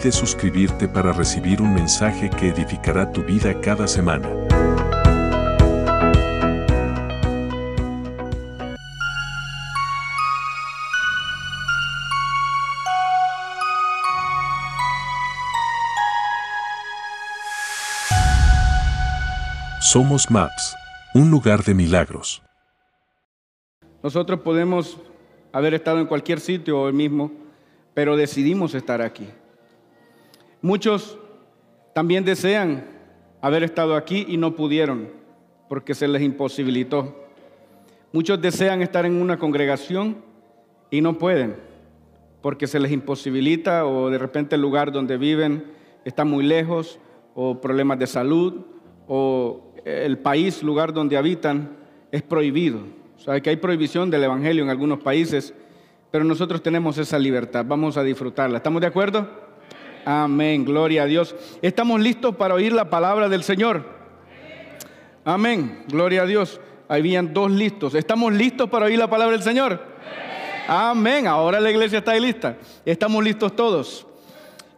Olvides suscribirte para recibir un mensaje que edificará tu vida cada semana. Somos Maps, un lugar de milagros. Nosotros podemos haber estado en cualquier sitio hoy mismo, pero decidimos estar aquí. Muchos también desean haber estado aquí y no pudieron porque se les imposibilitó. Muchos desean estar en una congregación y no pueden porque se les imposibilita o de repente el lugar donde viven está muy lejos o problemas de salud o el país, lugar donde habitan, es prohibido. O sea, que hay prohibición del Evangelio en algunos países, pero nosotros tenemos esa libertad, vamos a disfrutarla. ¿Estamos de acuerdo? Amén, gloria a Dios. ¿Estamos listos para oír la palabra del Señor? Amén, gloria a Dios. Habían dos listos. ¿Estamos listos para oír la palabra del Señor? Amén, ahora la iglesia está ahí lista. Estamos listos todos.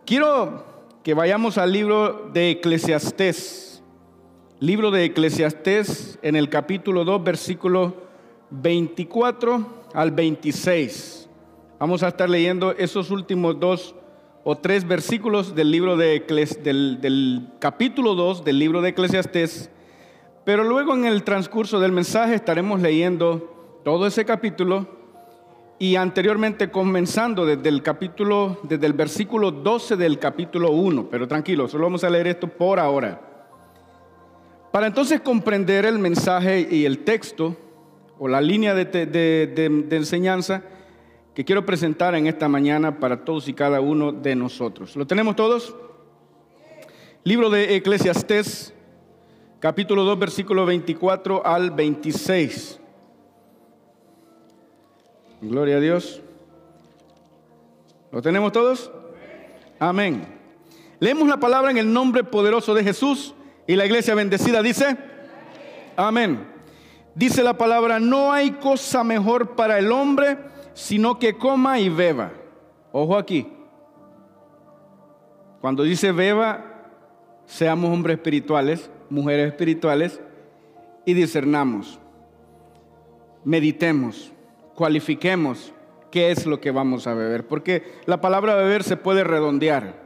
Quiero que vayamos al libro de Eclesiastés. Libro de Eclesiastés en el capítulo 2, versículo 24 al 26. Vamos a estar leyendo esos últimos dos o tres versículos del libro de del, capítulo 2 del libro de Eclesiastés, pero luego en el transcurso del mensaje estaremos leyendo todo ese capítulo y anteriormente comenzando desde el capítulo, desde el versículo 12 del capítulo 1, pero tranquilo, solo vamos a leer esto por ahora. Para entonces comprender el mensaje y el texto o la línea de, de enseñanza, que quiero presentar en esta mañana para todos y cada uno de nosotros. ¿Lo tenemos todos? Libro de Eclesiastés, capítulo 2, versículo 24 al 26. Gloria a Dios. ¿Lo tenemos todos? Amén. Leemos la palabra en el nombre poderoso de Jesús y la iglesia bendecida dice, amén. Dice la palabra, no hay cosa mejor para el hombre sino que coma y beba. Ojo aquí. Cuando dice beba, seamos hombres espirituales, mujeres espirituales, y discernamos, meditemos, cualifiquemos qué es lo que vamos a beber. Porque la palabra beber se puede redondear.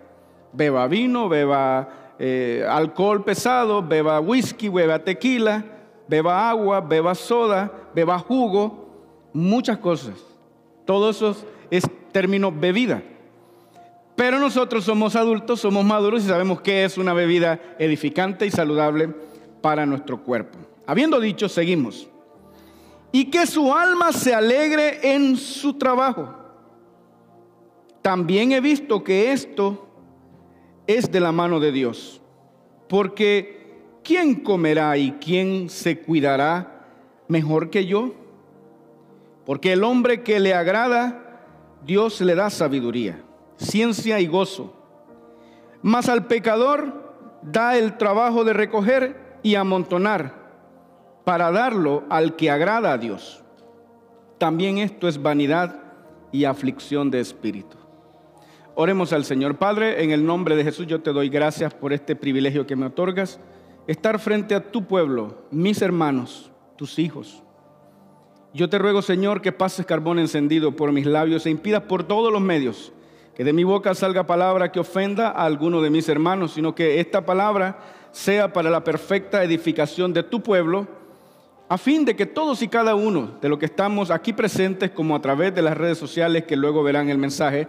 Beba vino, beba eh, alcohol pesado, beba whisky, beba tequila, beba agua, beba soda, beba jugo, muchas cosas. Todo eso es término bebida. Pero nosotros somos adultos, somos maduros y sabemos que es una bebida edificante y saludable para nuestro cuerpo. Habiendo dicho, seguimos. Y que su alma se alegre en su trabajo. También he visto que esto es de la mano de Dios. Porque ¿quién comerá y quién se cuidará mejor que yo? Porque el hombre que le agrada, Dios le da sabiduría, ciencia y gozo. Mas al pecador da el trabajo de recoger y amontonar para darlo al que agrada a Dios. También esto es vanidad y aflicción de espíritu. Oremos al Señor Padre, en el nombre de Jesús yo te doy gracias por este privilegio que me otorgas, estar frente a tu pueblo, mis hermanos, tus hijos yo te ruego, Señor, que pases carbón encendido por mis labios e impidas por todos los medios que de mi boca salga palabra que ofenda a alguno de mis hermanos, sino que esta palabra sea para la perfecta edificación de tu pueblo, a fin de que todos y cada uno de los que estamos aquí presentes, como a través de las redes sociales que luego verán el mensaje,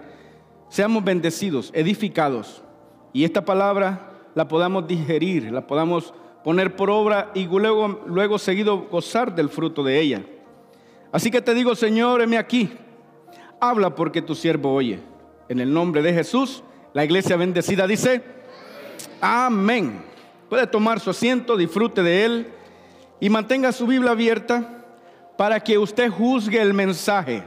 seamos bendecidos, edificados, y esta palabra la podamos digerir, la podamos poner por obra y luego, luego seguido gozar del fruto de ella. Así que te digo, Señor, heme aquí. Habla porque tu siervo oye. En el nombre de Jesús, la iglesia bendecida dice, amén. puede tomar su asiento, disfrute de él y mantenga su Biblia abierta para que usted juzgue el mensaje.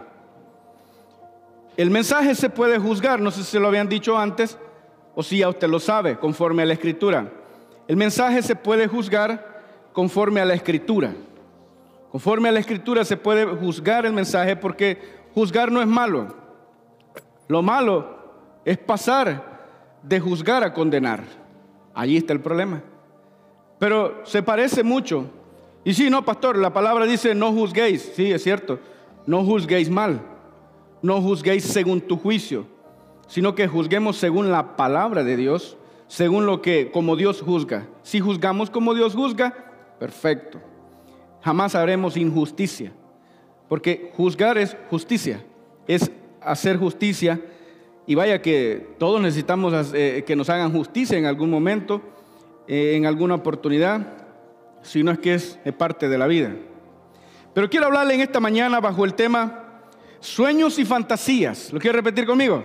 El mensaje se puede juzgar, no sé si se lo habían dicho antes o si ya usted lo sabe, conforme a la escritura. El mensaje se puede juzgar conforme a la escritura. Conforme a la escritura se puede juzgar el mensaje porque juzgar no es malo. Lo malo es pasar de juzgar a condenar. Allí está el problema. Pero se parece mucho. Y sí, no, pastor, la palabra dice no juzguéis. Sí, es cierto. No juzguéis mal. No juzguéis según tu juicio, sino que juzguemos según la palabra de Dios, según lo que, como Dios juzga. Si juzgamos como Dios juzga, perfecto. Jamás haremos injusticia, porque juzgar es justicia, es hacer justicia. Y vaya que todos necesitamos eh, que nos hagan justicia en algún momento, eh, en alguna oportunidad, si no es que es parte de la vida. Pero quiero hablarle en esta mañana bajo el tema Sueños y fantasías. ¿Lo quiere repetir conmigo?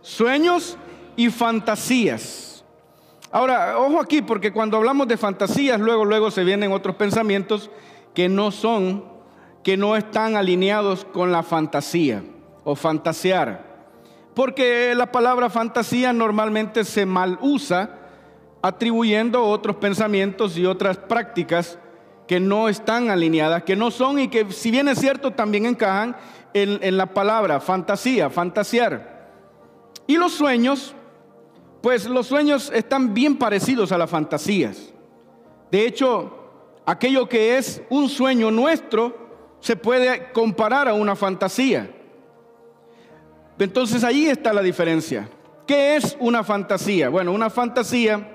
Sueños y fantasías. Ahora, ojo aquí, porque cuando hablamos de fantasías, luego, luego se vienen otros pensamientos que no son, que no están alineados con la fantasía o fantasear. Porque la palabra fantasía normalmente se mal usa atribuyendo otros pensamientos y otras prácticas que no están alineadas, que no son y que si bien es cierto también encajan en, la palabra fantasía, fantasear. Y los sueños, pues los sueños están bien parecidos a las fantasías. De hecho, aquello que es un sueño nuestro se puede comparar a una fantasía. Entonces ahí está la diferencia. ¿Qué es una fantasía? Bueno, una fantasía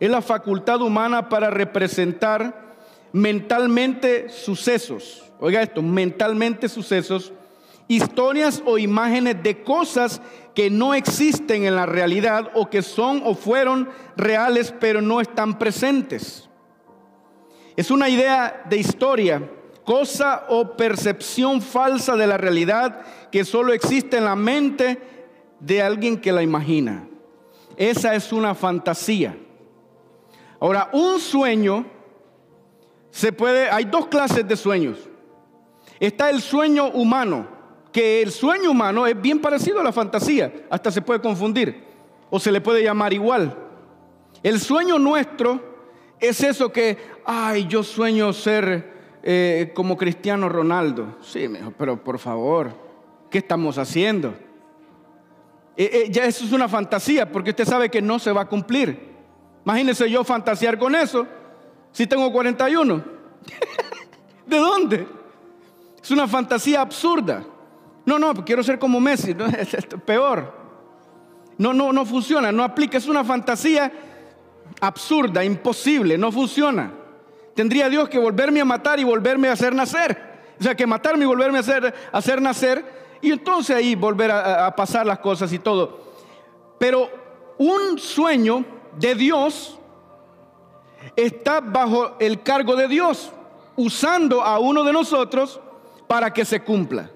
es la facultad humana para representar mentalmente sucesos oiga esto, mentalmente sucesos, historias o imágenes de cosas que no existen en la realidad o que son o fueron reales pero no están presentes. Es una idea de historia, cosa o percepción falsa de la realidad que solo existe en la mente de alguien que la imagina. Esa es una fantasía. Ahora, un sueño se puede, hay dos clases de sueños está el sueño humano, que el sueño humano es bien parecido a la fantasía, hasta se puede confundir o se le puede llamar igual. El sueño nuestro es eso que, ay, yo sueño ser eh, como Cristiano Ronaldo. Sí, pero por favor, ¿qué estamos haciendo? Eh, eh, ya eso es una fantasía, porque usted sabe que no se va a cumplir. Imagínese yo fantasear con eso si tengo 41. ¿De dónde? Es una fantasía absurda. No, no, quiero ser como Messi. es, peor. No, no, no funciona, no aplica. Es una fantasía absurda, imposible, no funciona. Tendría Dios que volverme a matar y volverme a hacer nacer. O sea, que matarme y volverme a hacer, hacer nacer. Y entonces ahí volver a pasar las cosas y todo. Pero un sueño de Dios está bajo el cargo de Dios, usando a uno de nosotros para que se cumpla.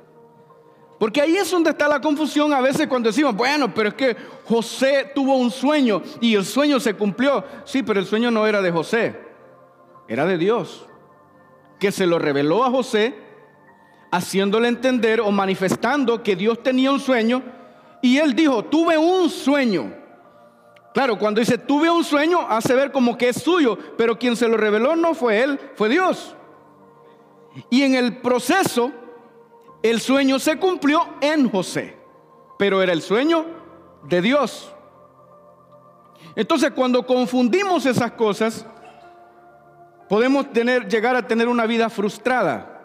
Porque ahí es donde está la confusión a veces cuando decimos, bueno, pero es que José tuvo un sueño y el sueño se cumplió. Sí, pero el sueño no era de José, era de Dios, que se lo reveló a José, haciéndole entender o manifestando que Dios tenía un sueño. Y él dijo, tuve un sueño. Claro, cuando dice tuve un sueño, hace ver como que es suyo, pero quien se lo reveló no fue él, fue Dios. Y en el proceso, el sueño se cumplió en José, pero era el sueño de Dios. Entonces, cuando confundimos esas cosas, podemos tener, llegar a tener una vida frustrada,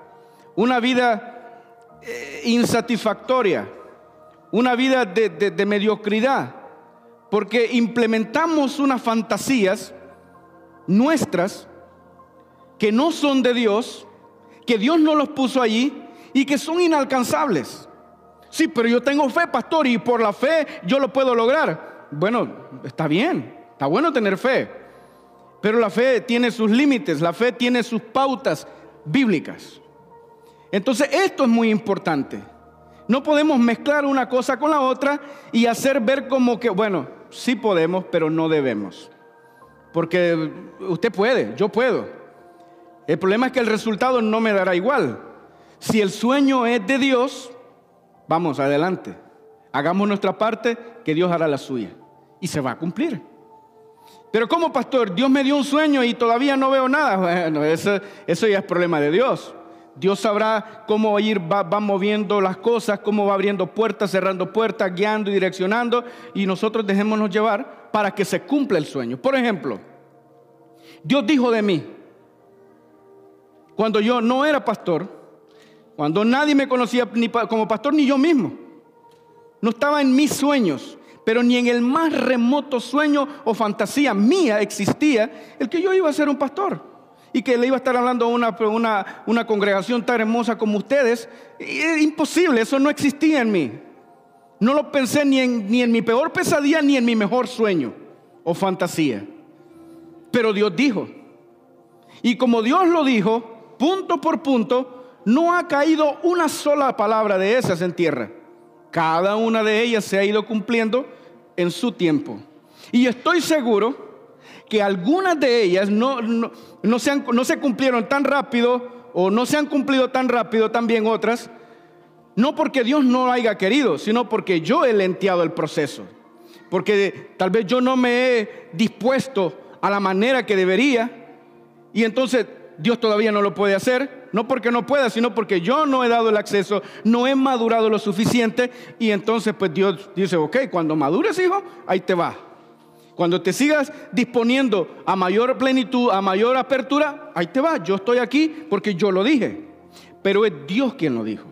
una vida eh, insatisfactoria, una vida de, de mediocridad, porque implementamos unas fantasías nuestras que no son de Dios que Dios no los puso allí y que son inalcanzables. Sí, pero yo tengo fe, pastor, y por la fe yo lo puedo lograr. Bueno, está bien, está bueno tener fe, pero la fe tiene sus límites, la fe tiene sus pautas bíblicas. Entonces, esto es muy importante. No podemos mezclar una cosa con la otra y hacer ver como que, bueno, sí podemos, pero no debemos. porque usted puede, yo puedo. El problema es que el resultado no me dará igual. Si el sueño es de Dios, vamos adelante. Hagamos nuestra parte, que Dios hará la suya. Y se va a cumplir. Pero como pastor, Dios me dio un sueño y todavía no veo nada. Bueno, eso, eso ya es problema de Dios. Dios sabrá cómo ir, va, va, moviendo las cosas, cómo va abriendo puertas, cerrando puertas, guiando y direccionando. Y nosotros dejémonos llevar para que se cumpla el sueño. Por ejemplo, Dios dijo de mí, cuando yo no era pastor, cuando nadie me conocía ni como pastor ni yo mismo, no estaba en mis sueños, pero ni en el más remoto sueño o fantasía mía existía el que yo iba a ser un pastor y que le iba a estar hablando a una, congregación tan hermosa como ustedes. Es imposible, eso no existía en mí. No lo pensé ni en, ni en mi peor pesadilla ni en mi mejor sueño o fantasía. Pero Dios dijo. Y como Dios lo dijo, punto por punto, no ha caído una sola palabra de esas en tierra. Cada una de ellas se ha ido cumpliendo en su tiempo. Y estoy seguro que algunas de ellas no, no, se han, no se cumplieron tan rápido o no se han cumplido tan rápido también otras, no porque Dios no lo haya querido, sino porque yo he lenteado el proceso. Porque tal vez yo no me he dispuesto a la manera que debería y entonces Dios todavía no lo puede hacer, no porque no pueda, sino porque yo no he dado el acceso, no he madurado lo suficiente y entonces pues Dios dice, ok, cuando madures hijo, ahí te va. Cuando te sigas disponiendo a mayor plenitud, a mayor apertura, ahí te va, yo estoy aquí porque yo lo dije, pero es Dios quien lo dijo.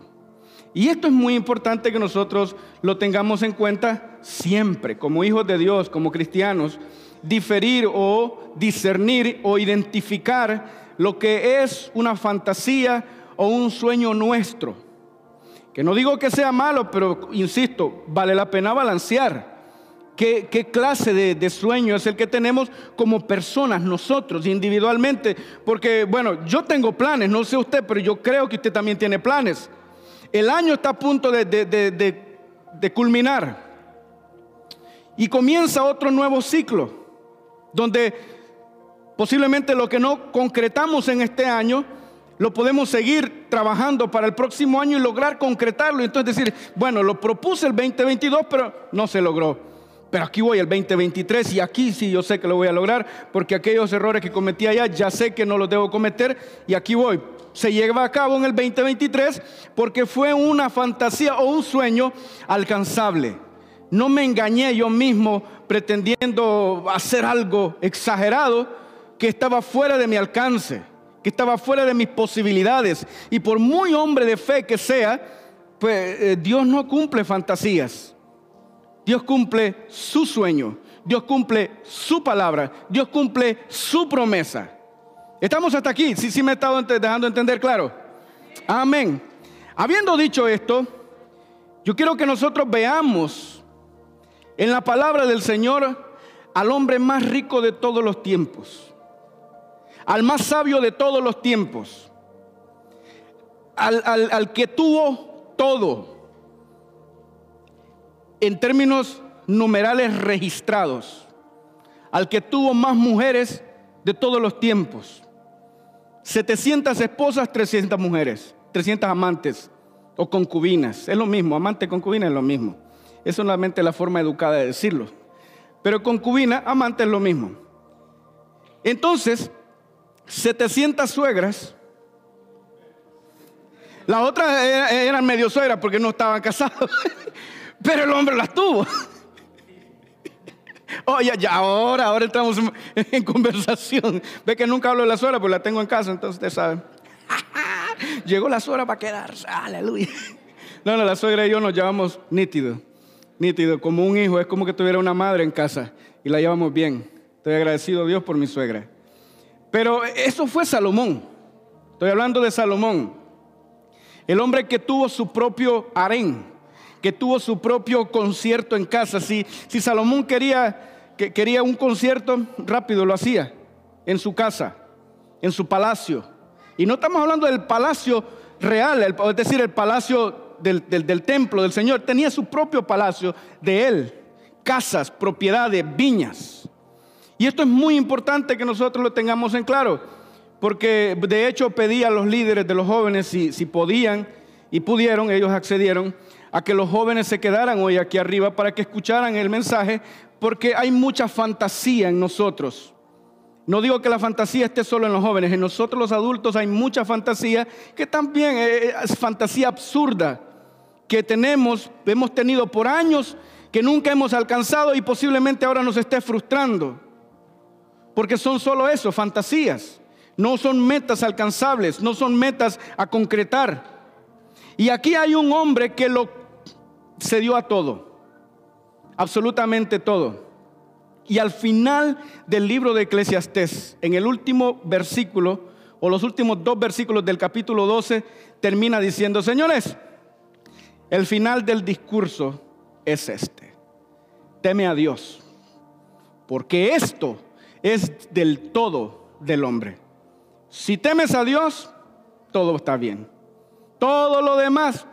Y esto es muy importante que nosotros lo tengamos en cuenta siempre, como hijos de Dios, como cristianos, diferir o discernir o identificar lo que es una fantasía o un sueño nuestro. Que no digo que sea malo, pero insisto, vale la pena balancear. ¿Qué, clase de, sueño es el que tenemos como personas, nosotros, individualmente? Porque, bueno, yo tengo planes, no sé usted, pero yo creo que usted también tiene planes. El año está a punto de culminar. Y comienza otro nuevo ciclo, donde posiblemente lo que no concretamos en este año, lo podemos seguir trabajando para el próximo año y lograr concretarlo. Entonces decir, bueno, lo propuse el 2022, pero no se logró. Pero aquí voy el 2023 y aquí sí yo sé que lo voy a lograr porque aquellos errores que cometí allá ya sé que no los debo cometer y aquí voy. Se lleva a cabo en el 2023 porque fue una fantasía o un sueño alcanzable. No me engañé yo mismo pretendiendo hacer algo exagerado que estaba fuera de mi alcance, que estaba fuera de mis posibilidades. Y por muy hombre de fe que sea, pues eh, Dios no cumple fantasías. Dios cumple su sueño. Dios cumple su palabra. Dios cumple su promesa. Estamos hasta aquí. Sí, sí me he estado dejando entender claro. Amén. Habiendo dicho esto, yo quiero que nosotros veamos en la palabra del Señor al hombre más rico de todos los tiempos, al más sabio de todos los tiempos, al, al, al que tuvo todo en términos numerales registrados, al que tuvo más mujeres de todos los tiempos, 700 esposas, 300 mujeres, 300 amantes o concubinas, es lo mismo, amante concubina es lo mismo. Es solamente la forma educada de decirlo. Pero concubina, amante es lo mismo. Entonces, 700 suegras. Las otras eran medio suegras porque no estaban casados. Pero el hombre las tuvo. Oye, ya ahora, ahora estamos en conversación. Ve que nunca hablo de la suegra, pues la tengo en casa, entonces usted sabe. Llegó la suegra para quedarse. Aleluya. No, no, la suegra y yo nos llevamos nítido nítido, como un hijo, es como que tuviera una madre en casa y la llevamos bien. Estoy agradecido a Dios por mi suegra. Pero eso fue Salomón. Estoy hablando de Salomón. El hombre que tuvo su propio harén, que tuvo su propio concierto en casa. Si, si Salomón quería, que, quería un concierto, rápido lo hacía, en su casa, en su palacio. Y no estamos hablando del palacio real, es decir, el palacio del, templo del Señor, tenía su propio palacio de él, casas, propiedades, viñas. Y esto es muy importante que nosotros lo tengamos en claro, porque de hecho pedí a los líderes de los jóvenes si, podían y pudieron, ellos accedieron a que los jóvenes se quedaran hoy aquí arriba para que escucharan el mensaje, porque hay mucha fantasía en nosotros. No digo que la fantasía esté solo en los jóvenes, en nosotros los adultos hay mucha fantasía que también es fantasía absurda que tenemos, hemos tenido por años, que nunca hemos alcanzado y posiblemente ahora nos esté frustrando. Porque son solo eso, fantasías. No son metas alcanzables, no son metas a concretar. Y aquí hay un hombre que lo se dio a todo, absolutamente todo. Y al final del libro de Eclesiastés, en el último versículo, o los últimos dos versículos del capítulo 12, termina diciendo, señores, el final del discurso es este. Teme a Dios, porque esto es del todo del hombre. Si temes a Dios, todo está bien. Todo lo demás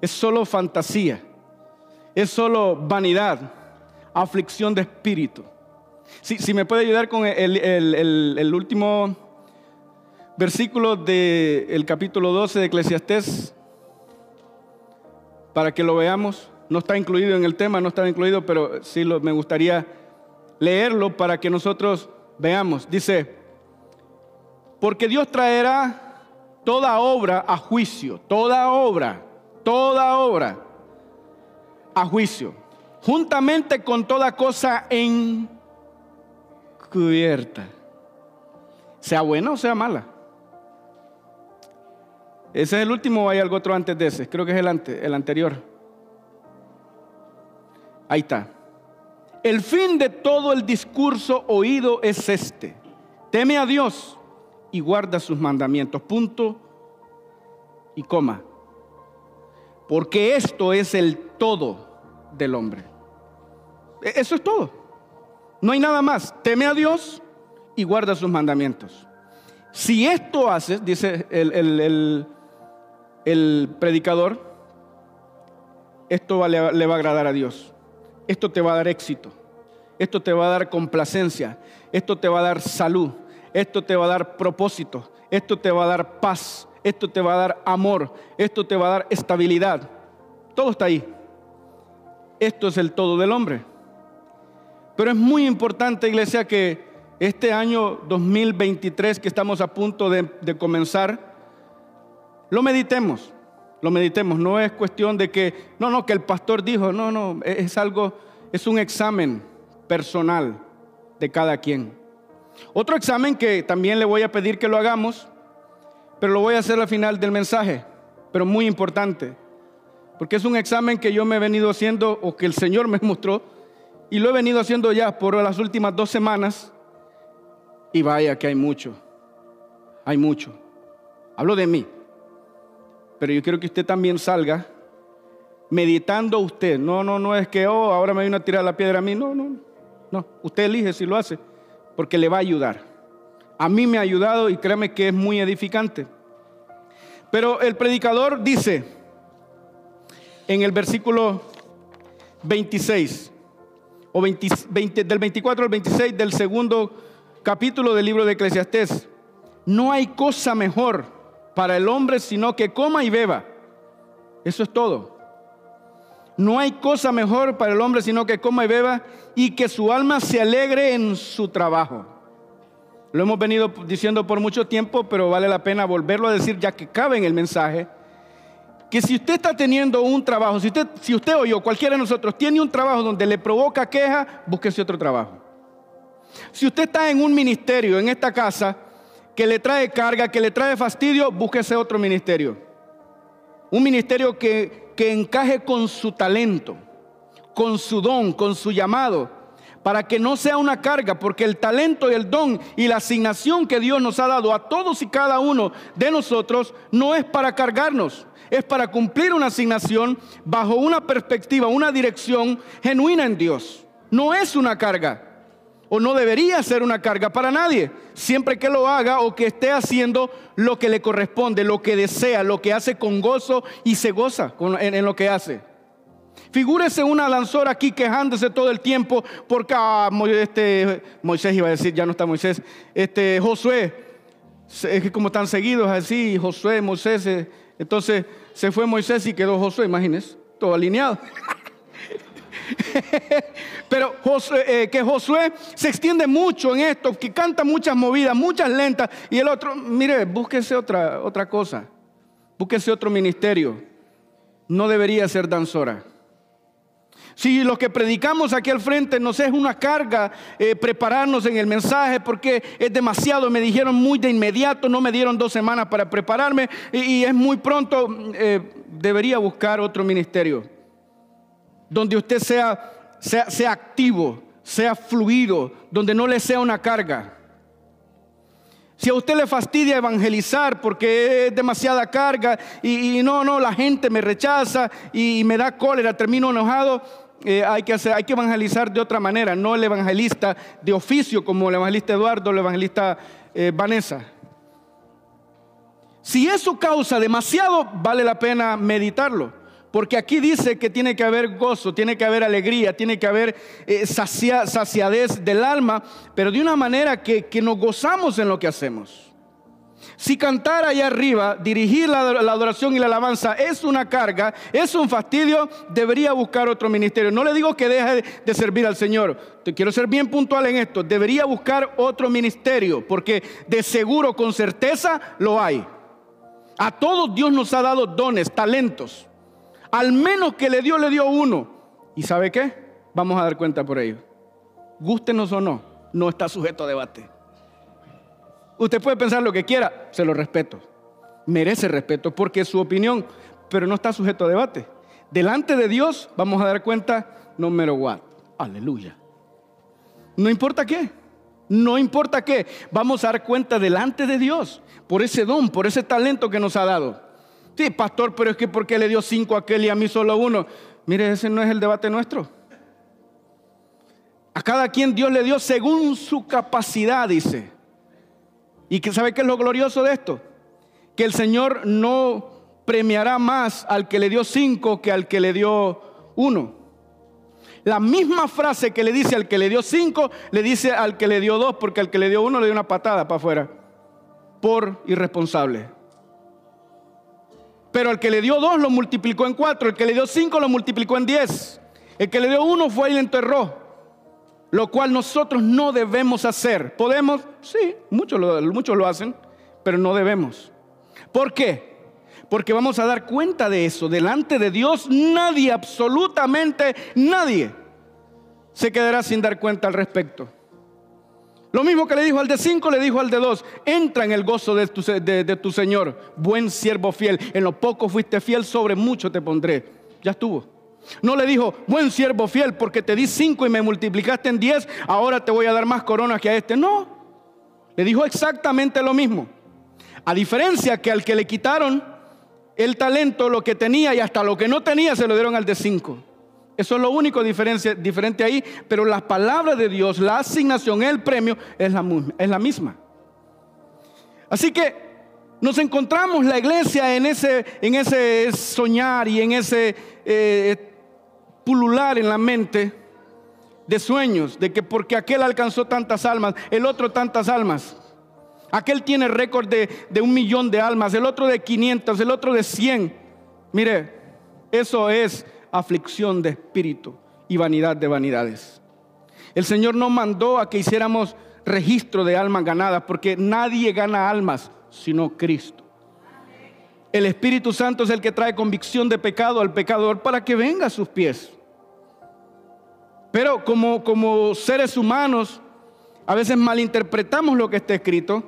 es solo fantasía, es solo vanidad, aflicción de espíritu. Si, me puede ayudar con el, último versículo del capítulo 12 de Eclesiastés, para que lo veamos. No está incluido en el tema, no está incluido, pero sí lo, me gustaría leerlo para que nosotros veamos. Dice, porque Dios traerá toda obra a juicio, toda obra toda obra a juicio, juntamente con toda cosa encubierta, sea buena o sea mala. Ese es el último o hay algo otro antes de ese, creo que es el, el anterior. Ahí está. El fin de todo el discurso oído es este. Teme a Dios y guarda sus mandamientos. Punto y coma porque esto es el todo del hombre. E-, eso es todo. No hay nada más. Teme a Dios y guarda sus mandamientos. Si esto haces, dice el, predicador, esto le, le va a agradar a Dios. Esto te va a dar éxito. Esto te va a dar complacencia. Esto te va a dar salud. Esto te va a dar propósito. Esto te va a dar paz esto te va a dar amor, esto te va a dar estabilidad. Todo está ahí. Esto es el todo del hombre. Pero es muy importante, iglesia, que este año 2023 que estamos a punto de, comenzar, lo meditemos, lo meditemos. No es cuestión de que, no, no, que el pastor dijo, no, no, es algo, es un examen personal de cada quien. Otro examen que también le voy a pedir que lo hagamos pero lo voy a hacer al final del mensaje, pero muy importante, porque es un examen que yo me he venido haciendo o que el Señor me mostró y lo he venido haciendo ya por las últimas dos semanas y vaya que hay mucho, hay mucho. Hablo de mí, pero yo quiero que usted también salga meditando usted. No, no, no es que, oh, ahora me vino a tirar la piedra a mí. No, no, no. Usted elige si lo hace, porque le va a ayudar a mí me ha ayudado y créame que es muy edificante. Pero el predicador dice en el versículo 26, o del 24 al 26 del segundo capítulo del libro de Eclesiastés, no hay cosa mejor para el hombre sino que coma y beba. Eso es todo. No hay cosa mejor para el hombre sino que coma y beba y que su alma se alegre en su trabajo. Lo hemos venido diciendo por mucho tiempo, pero vale la pena volverlo a decir ya que cabe en el mensaje. Que si usted está teniendo un trabajo, si usted, si usted o yo, cualquiera de nosotros, tiene un trabajo donde le provoca queja, búsquese otro trabajo. Si usted está en un ministerio, en esta casa, que le trae carga, que le trae fastidio, búsquese otro ministerio. Un ministerio que, que encaje con su talento, con su don, con su llamado para que no sea una carga, porque el talento y el don y la asignación que Dios nos ha dado a todos y cada uno de nosotros no es para cargarnos, es para cumplir una asignación bajo una perspectiva, una dirección genuina en Dios. No es una carga, o no debería ser una carga para nadie, siempre que lo haga o que esté haciendo lo que le corresponde, lo que desea, lo que hace con gozo y se goza en, lo que hace. Figúrese una danzora aquí quejándose todo el tiempo porque ah, este, Moisés iba a decir, ya no está Moisés, este, Josué, es que como están seguidos así, Josué, Moisés, eh, entonces se fue Moisés y quedó Josué, imagínense, todo alineado. Pero eh, que Josué se extiende mucho en esto, que canta muchas movidas, muchas lentas, y el otro, mire, búsquese otra, otra cosa, búsquese otro ministerio. No debería ser danzora. Si lo que predicamos aquí al frente nos es una carga eh, prepararnos en el mensaje porque es demasiado, me dijeron muy de inmediato, no me dieron dos semanas para prepararme y, es muy pronto, eh, debería buscar otro ministerio donde usted sea, sea, sea activo, sea fluido, donde no le sea una carga. Si a usted le fastidia evangelizar porque es demasiada carga y, no, no, la gente me rechaza y me da cólera, termino enojado, eh, hay, que hacer, hay que evangelizar de otra manera, no el evangelista de oficio como el evangelista Eduardo, el evangelista eh, Vanessa. Si eso causa demasiado, vale la pena meditarlo. Porque aquí dice que tiene que haber gozo, tiene que haber alegría, tiene que haber eh, saciadez del alma, pero de una manera que, nos gozamos en lo que hacemos. Si cantar allá arriba, dirigir la, adoración y la alabanza es una carga, es un fastidio, debería buscar otro ministerio. No le digo que deje de servir al Señor. Te quiero ser bien puntual en esto. Debería buscar otro ministerio, porque de seguro, con certeza, lo hay. A todos Dios nos ha dado dones, talentos. Al menos que le dio, le dio uno. ¿Y sabe qué? Vamos a dar cuenta por ello. Gústenos o no, no está sujeto a debate. Usted puede pensar lo que quiera, se lo respeto. Merece respeto porque es su opinión, pero no está sujeto a debate. Delante de Dios vamos a dar cuenta no matter what. Aleluya. No importa qué. No importa qué. Vamos a dar cuenta delante de Dios por ese don, por ese talento que nos ha dado. Sí, pastor, pero es que ¿por qué le dio cinco a aquel y a mí solo uno? Mire, ese no es el debate nuestro. A cada quien Dios le dio según su capacidad, dice. ¿Y que sabe qué es lo glorioso de esto? Que el Señor no premiará más al que le dio cinco que al que le dio uno. La misma frase que le dice al que le dio cinco, le dice al que le dio dos, porque al que le dio uno le dio una patada para afuera. Por irresponsable. Pero el que le dio dos lo multiplicó en cuatro, el que le dio cinco lo multiplicó en diez. El que le dio uno fue y enterró. Lo cual nosotros no debemos hacer. ¿Podemos? Sí, muchos lo, muchos lo hacen, pero no debemos. ¿Por qué? Porque vamos a dar cuenta de eso. Delante de Dios nadie, absolutamente nadie, se quedará sin dar cuenta al respecto. Lo mismo que le dijo al de cinco, le dijo al de dos. Entra en el gozo de tu, Señor, buen siervo fiel. En lo poco fuiste fiel, sobre mucho te pondré. Ya estuvo. No le dijo, buen siervo fiel, porque te di cinco y me multiplicaste en diez, ahora te voy a dar más coronas que a este. No. Le dijo exactamente lo mismo. A diferencia que al que le quitaron el talento, lo que tenía y hasta lo que no tenía, se lo dieron al de cinco. Eso es lo único diferente ahí, pero las palabras de Dios, la asignación, el premio es la, es la misma. Así que nos encontramos la iglesia en ese, en ese soñar y en ese eh, pulular en la mente de sueños, de que porque aquel alcanzó tantas almas, el otro tantas almas. Aquel tiene récord de, de un millón de almas, el otro de 500, el otro de 100. Mire, eso es aflicción de espíritu y vanidad de vanidades. El Señor no mandó a que hiciéramos registro de almas ganadas, porque nadie gana almas sino Cristo. El Espíritu Santo es el que trae convicción de pecado al pecador para que venga a sus pies. Pero como, como seres humanos, a veces malinterpretamos lo que está escrito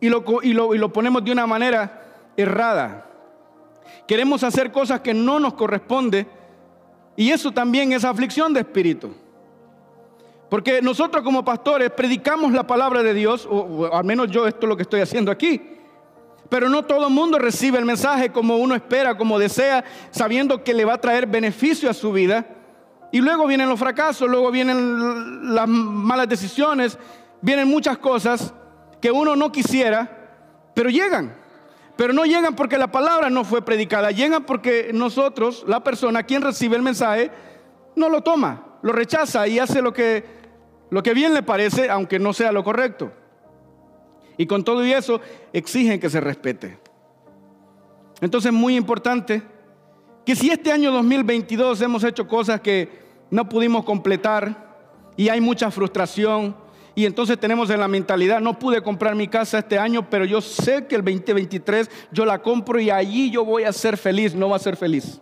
y lo, y lo ponemos de una manera errada. Queremos hacer cosas que no nos corresponde y eso también es aflicción de espíritu. Porque nosotros como pastores predicamos la palabra de Dios, o, al menos yo esto es lo que estoy haciendo aquí. Pero no todo el mundo recibe el mensaje como uno espera, como desea, sabiendo que le va a traer beneficio a su vida. Y luego vienen los fracasos, luego vienen las malas decisiones, vienen muchas cosas que uno no quisiera, pero llegan. Pero no llegan porque la palabra no fue predicada, llegan porque nosotros, la persona, quien recibe el mensaje, no lo toma, lo rechaza y hace lo que, lo que bien le parece, aunque no sea lo correcto. Y con todo y eso exigen que se respete. Entonces es muy importante que si este año 2022 hemos hecho cosas que no pudimos completar y hay mucha frustración y entonces tenemos en la mentalidad, no pude comprar mi casa este año, pero yo sé que el 2023 yo la compro y allí yo voy a ser feliz, no va a ser feliz.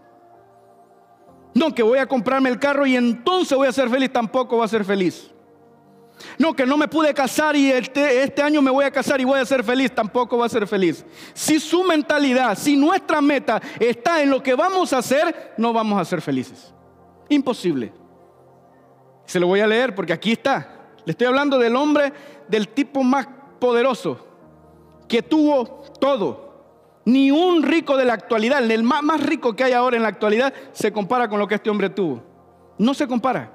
No, que voy a comprarme el carro y entonces voy a ser feliz, tampoco va a ser feliz. No, que no me pude casar y este, este, año me voy a casar y voy a ser feliz, tampoco va a ser feliz. Si su mentalidad, si nuestra meta está en lo que vamos a hacer, no vamos a ser felices. Imposible. Se lo voy a leer porque aquí está. Le estoy hablando del hombre, del tipo más poderoso, que tuvo todo. Ni un rico de la actualidad, el más, rico que hay ahora en la actualidad, se compara con lo que este hombre tuvo. No se compara.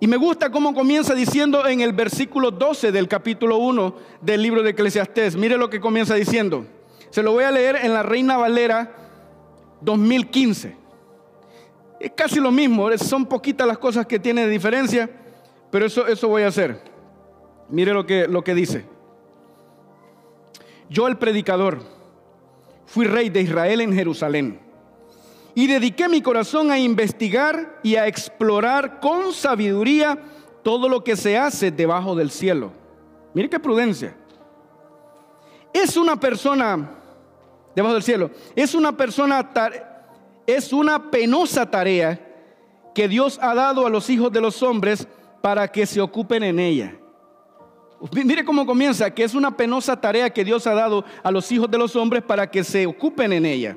Y me gusta cómo comienza diciendo en el versículo 12 del capítulo 1 del libro de Eclesiastés. Mire lo que comienza diciendo. Se lo voy a leer en la Reina Valera 2015. Es casi lo mismo, son poquitas las cosas que tiene de diferencia, pero eso, eso voy a hacer. Mire lo que, lo que dice. Yo el predicador fui rey de Israel en Jerusalén y dediqué mi corazón a investigar y a explorar con sabiduría todo lo que se hace debajo del cielo. Mire qué prudencia. Es una persona debajo del cielo. Es una persona es una penosa tarea que Dios ha dado a los hijos de los hombres para que se ocupen en ella. Mire cómo comienza, que es una penosa tarea que Dios ha dado a los hijos de los hombres para que se ocupen en ella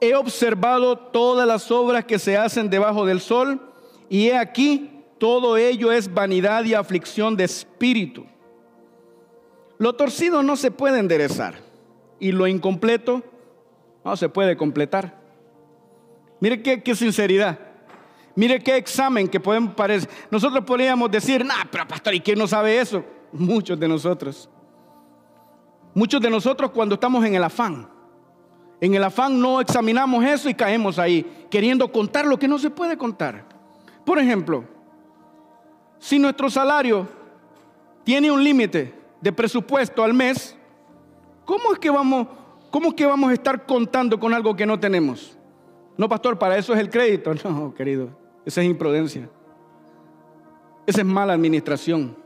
he observado todas las obras que se hacen debajo del sol y he aquí, todo ello es vanidad y aflicción de espíritu. Lo torcido no se puede enderezar y lo incompleto no se puede completar. Mire qué, sinceridad. Mire qué examen que podemos parecer. Nosotros podríamos decir, nah, pero pastor, ¿y quién no sabe eso? Muchos de nosotros. Muchos de nosotros cuando estamos en el afán en el afán no examinamos eso y caemos ahí, queriendo contar lo que no se puede contar. Por ejemplo, si nuestro salario tiene un límite de presupuesto al mes, ¿cómo es que vamos, cómo que vamos a estar contando con algo que no tenemos? No, pastor, para eso es el crédito. No, querido, esa es imprudencia. Esa es mala administración.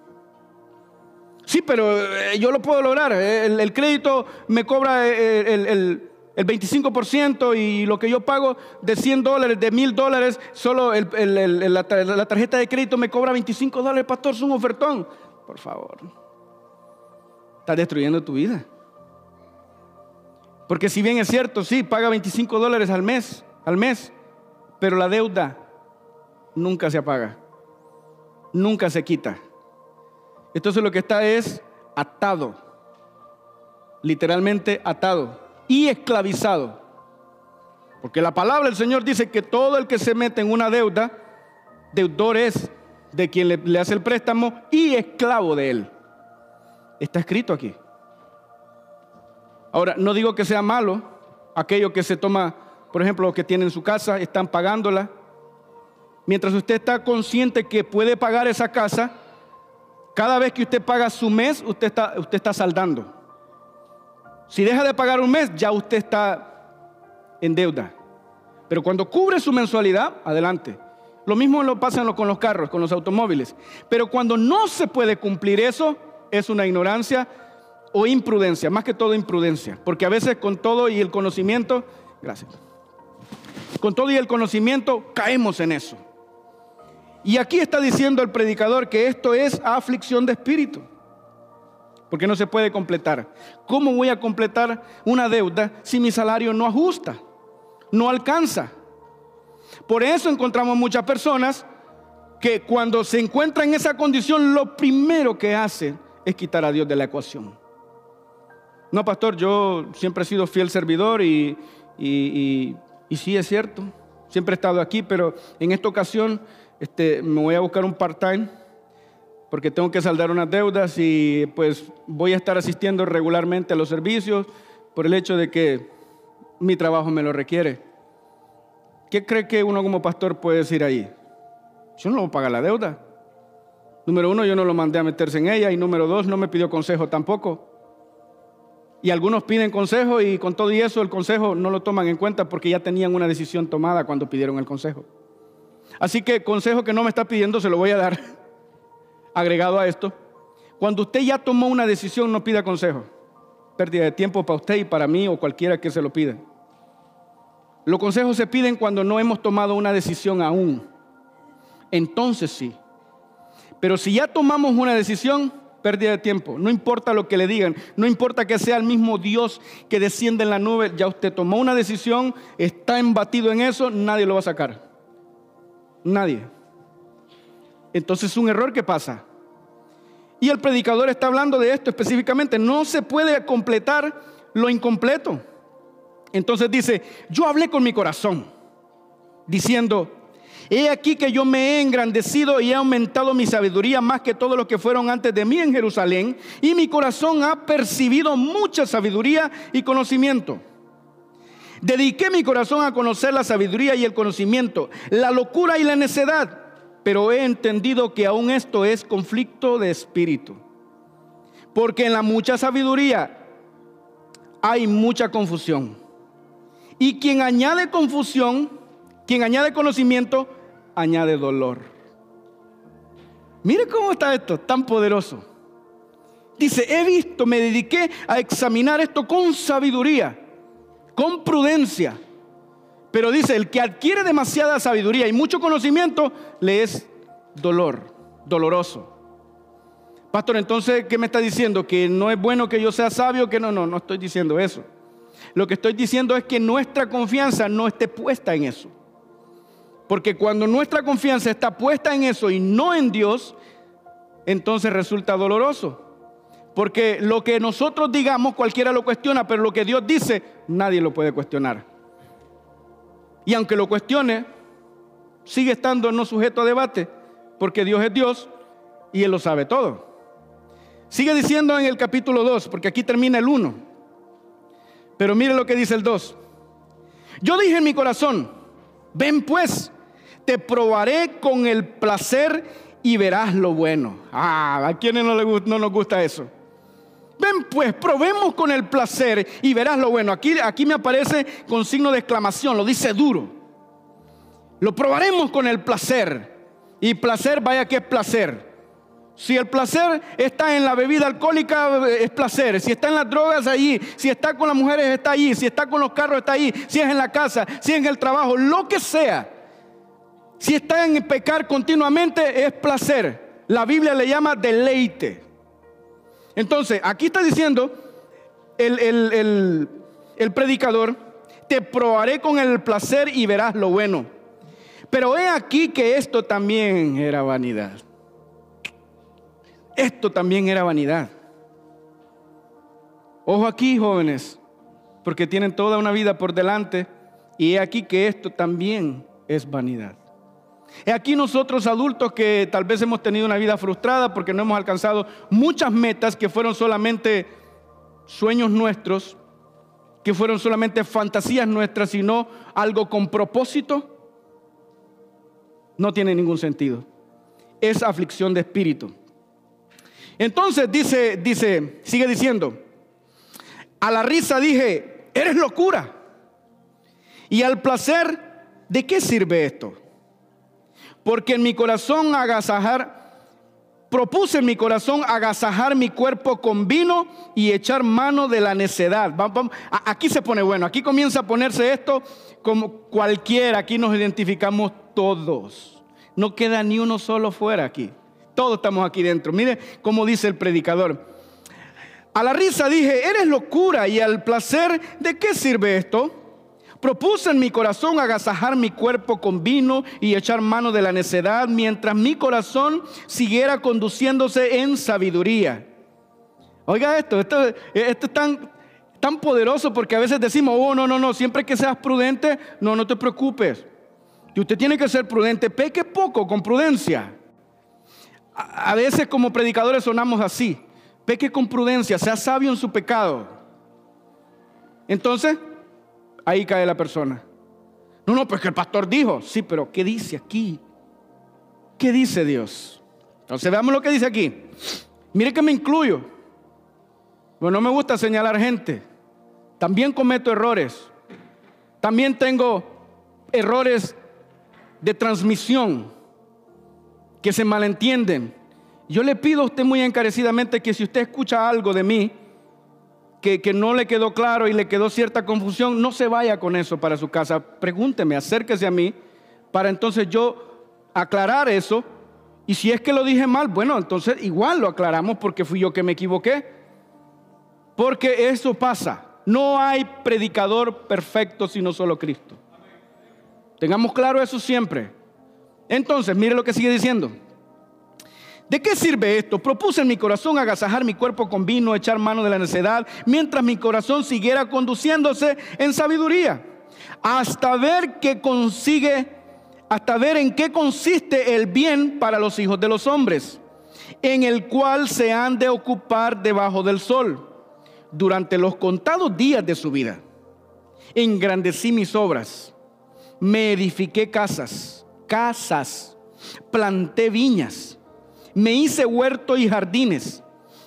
Sí, pero eh, yo lo puedo lograr. El, crédito me cobra eh, el el 25% y lo que yo pago de 100 dólares, de 1000 dólares, solo la, tarjeta de crédito me cobra 25 dólares, pastor, es un ofertón. Por favor, estás destruyendo tu vida. Porque si bien es cierto, sí, paga 25 dólares al mes, al mes, pero la deuda nunca se apaga, nunca se quita. Entonces lo que está es atado, literalmente atado y esclavizado. Porque la palabra del Señor dice que todo el que se mete en una deuda, deudor es de quien le, hace el préstamo y esclavo de él. Está escrito aquí. Ahora, no digo que sea malo aquello que se toma, por ejemplo, que tienen en su casa, están pagándola. Mientras usted está consciente que puede pagar esa casa, cada vez que usted paga su mes, usted está, saldando. Si deja de pagar un mes, ya usted está en deuda. Pero cuando cubre su mensualidad, adelante. Lo mismo lo pasa con los carros, con los automóviles. Pero cuando no se puede cumplir eso, es una ignorancia o imprudencia, más que todo imprudencia. Porque a veces con todo y el conocimiento, gracias, con todo y el conocimiento caemos en eso. Y aquí está diciendo el predicador que esto es aflicción de espíritu porque no se puede completar. ¿Cómo voy a completar una deuda si mi salario no ajusta, no alcanza? Por eso encontramos muchas personas que cuando se encuentran en esa condición, lo primero que hacen es quitar a Dios de la ecuación. No, pastor, yo siempre he sido fiel servidor y, y, sí es cierto, siempre he estado aquí, pero en esta ocasión este, me voy a buscar un part-time porque tengo que saldar unas deudas y pues voy a estar asistiendo regularmente a los servicios por el hecho de que mi trabajo me lo requiere. ¿Qué cree que uno como pastor puede decir ahí? Yo no lo pagar la deuda. Número uno, yo no lo mandé a meterse en ella y número dos, no me pidió consejo tampoco. Y algunos piden consejo y con todo y eso el consejo no lo toman en cuenta porque ya tenían una decisión tomada cuando pidieron el consejo. Así que consejo que no me está pidiendo se lo voy a dar. Agregado a esto, cuando usted ya tomó una decisión no pida consejo. Pérdida de tiempo para usted y para mí o cualquiera que se lo pida. Los consejos se piden cuando no hemos tomado una decisión aún. Entonces sí. Pero si ya tomamos una decisión, pérdida de tiempo. No importa lo que le digan, no importa que sea el mismo Dios que desciende en la nube, ya usted tomó una decisión, está embatido en eso, nadie lo va a sacar. Nadie. Entonces es un error que pasa. Y el predicador está hablando de esto específicamente. No se puede completar lo incompleto. Entonces dice, yo hablé con mi corazón, diciendo, he aquí que yo me he engrandecido y he aumentado mi sabiduría más que todos los que fueron antes de mí en Jerusalén, y mi corazón ha percibido mucha sabiduría y conocimiento. Dediqué mi corazón a conocer la sabiduría y el conocimiento, la locura y la necedad, pero he entendido que aún esto es conflicto de espíritu. Porque en la mucha sabiduría hay mucha confusión. Y quien añade confusión, quien añade conocimiento, añade dolor. Mire cómo está esto, tan poderoso. Dice, he visto, me dediqué a examinar esto con sabiduría, con prudencia. Pero dice, el que adquiere demasiada sabiduría y mucho conocimiento, le es dolor, doloroso. Pastor, entonces, ¿qué me está diciendo? Que no es bueno que yo sea sabio, que no, no, no estoy diciendo eso. Lo que estoy diciendo es que nuestra confianza no esté puesta en eso. Porque cuando nuestra confianza está puesta en eso y no en Dios, entonces resulta doloroso. Porque lo que nosotros digamos cualquiera lo cuestiona, pero lo que Dios dice nadie lo puede cuestionar. Y aunque lo cuestione, sigue estando no sujeto a debate, porque Dios es Dios y Él lo sabe todo. Sigue diciendo en el capítulo 2, porque aquí termina el 1. Pero mire lo que dice el 2. Yo dije en mi corazón, ven pues, te probaré con el placer y verás lo bueno. Ah, ¿a quienes no, no nos gusta eso? Ven pues, probemos con el placer y verás lo bueno. Aquí, aquí me aparece con signo de exclamación, lo dice duro. Lo probaremos con el placer. Y placer, vaya que es placer. Si el placer está en la bebida alcohólica, es placer. Si está en las drogas, allí. Si está con las mujeres, está allí. Si está con los carros, está ahí. Si es en la casa, si es en el trabajo, lo que sea. Si está en pecar continuamente, es placer. La Biblia le llama deleite. Entonces, aquí está diciendo el, el predicador, te probaré con el placer y verás lo bueno. Pero he aquí que esto también era vanidad. Esto también era vanidad. Ojo aquí, jóvenes, porque tienen toda una vida por delante y he aquí que esto también es vanidad. He aquí nosotros adultos que tal vez hemos tenido una vida frustrada porque no hemos alcanzado muchas metas que fueron solamente sueños nuestros, que fueron solamente fantasías nuestras, sino algo con propósito, no tiene ningún sentido. Es aflicción de espíritu. Entonces dice, dice, sigue diciendo, a la risa dije, eres locura. Y al placer, ¿de qué sirve esto? Porque en mi corazón agasajar, propuse en mi corazón agasajar mi cuerpo con vino y echar mano de la necedad. Aquí se pone bueno, aquí comienza a ponerse esto como cualquiera, aquí nos identificamos todos. No queda ni uno solo fuera aquí. Todos estamos aquí dentro. Mire cómo dice el predicador. A la risa dije, eres locura y al placer, ¿de qué sirve esto? Propuse en mi corazón agasajar mi cuerpo con vino y echar mano de la necedad mientras mi corazón siguiera conduciéndose en sabiduría. Oiga esto, esto, esto es tan, tan poderoso porque a veces decimos, oh, no, no, no, siempre que seas prudente, no, no te preocupes. Y usted tiene que ser prudente, peque poco con prudencia A veces como predicadores sonamos así. Peque con prudencia, sea sabio en su pecado. Entonces, ahí cae la persona. No, no, pues que el pastor dijo. Sí, pero ¿qué dice aquí? ¿Qué dice Dios? Entonces veamos lo que dice aquí. Mire que me incluyo. Bueno, no me gusta señalar gente. También cometo errores. También tengo errores de transmisión que se malentienden. Yo le pido a usted muy encarecidamente que si usted escucha algo de mí que, no le quedó claro y le quedó cierta confusión, no se vaya con eso para su casa. Pregúnteme, acérquese a mí para entonces yo aclarar eso. Y si es que lo dije mal, bueno, entonces igual lo aclaramos porque fui yo que me equivoqué. Porque eso pasa. No hay predicador perfecto sino solo Cristo. Tengamos claro eso siempre. Entonces, mire lo que sigue diciendo. ¿De qué sirve esto? Propuse en mi corazón agasajar mi cuerpo con vino, echar mano de la necedad, mientras mi corazón siguiera conduciéndose en sabiduría, hasta ver qué consigue, hasta ver en qué consiste el bien para los hijos de los hombres, en el cual se han de ocupar debajo del sol durante los contados días de su vida. Engrandecí mis obras, me edifiqué casas, casas, planté viñas, me hice huerto y jardines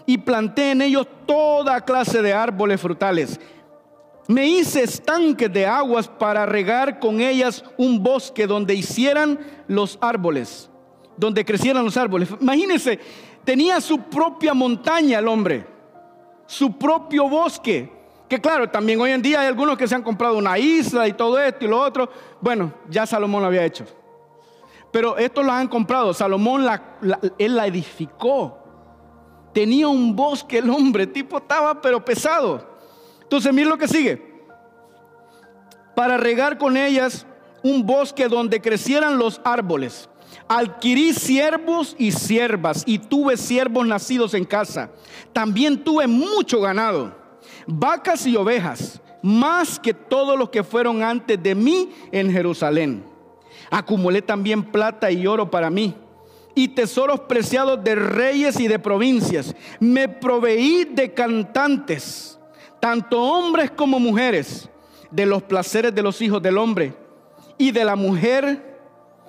y planté en ellos toda clase de árboles frutales. Me hice estanques de aguas para regar con ellas un bosque donde hicieran los árboles, donde crecieran los árboles. Imagínense, tenía su propia montaña el hombre su propio bosque. Que claro, también hoy en día hay algunos que se han comprado una isla y todo esto y lo otro. Bueno, ya Salomón lo había hecho. Pero estos lo han comprado. Salomón la, él la edificó. Tenía un bosque el hombre, tipo estaba pero pesado. Entonces, mire lo que sigue. Para regar con ellas un bosque donde crecieran los árboles Adquirí siervos y siervas y tuve siervos nacidos en casa. También tuve mucho ganado, vacas y ovejas, más que todos los que fueron antes de mí en Jerusalén. Acumulé también plata y oro para mí y tesoros preciados de reyes y de provincias. Me proveí de cantantes, tanto hombres como mujeres, de los placeres de los hijos del hombre y de la mujer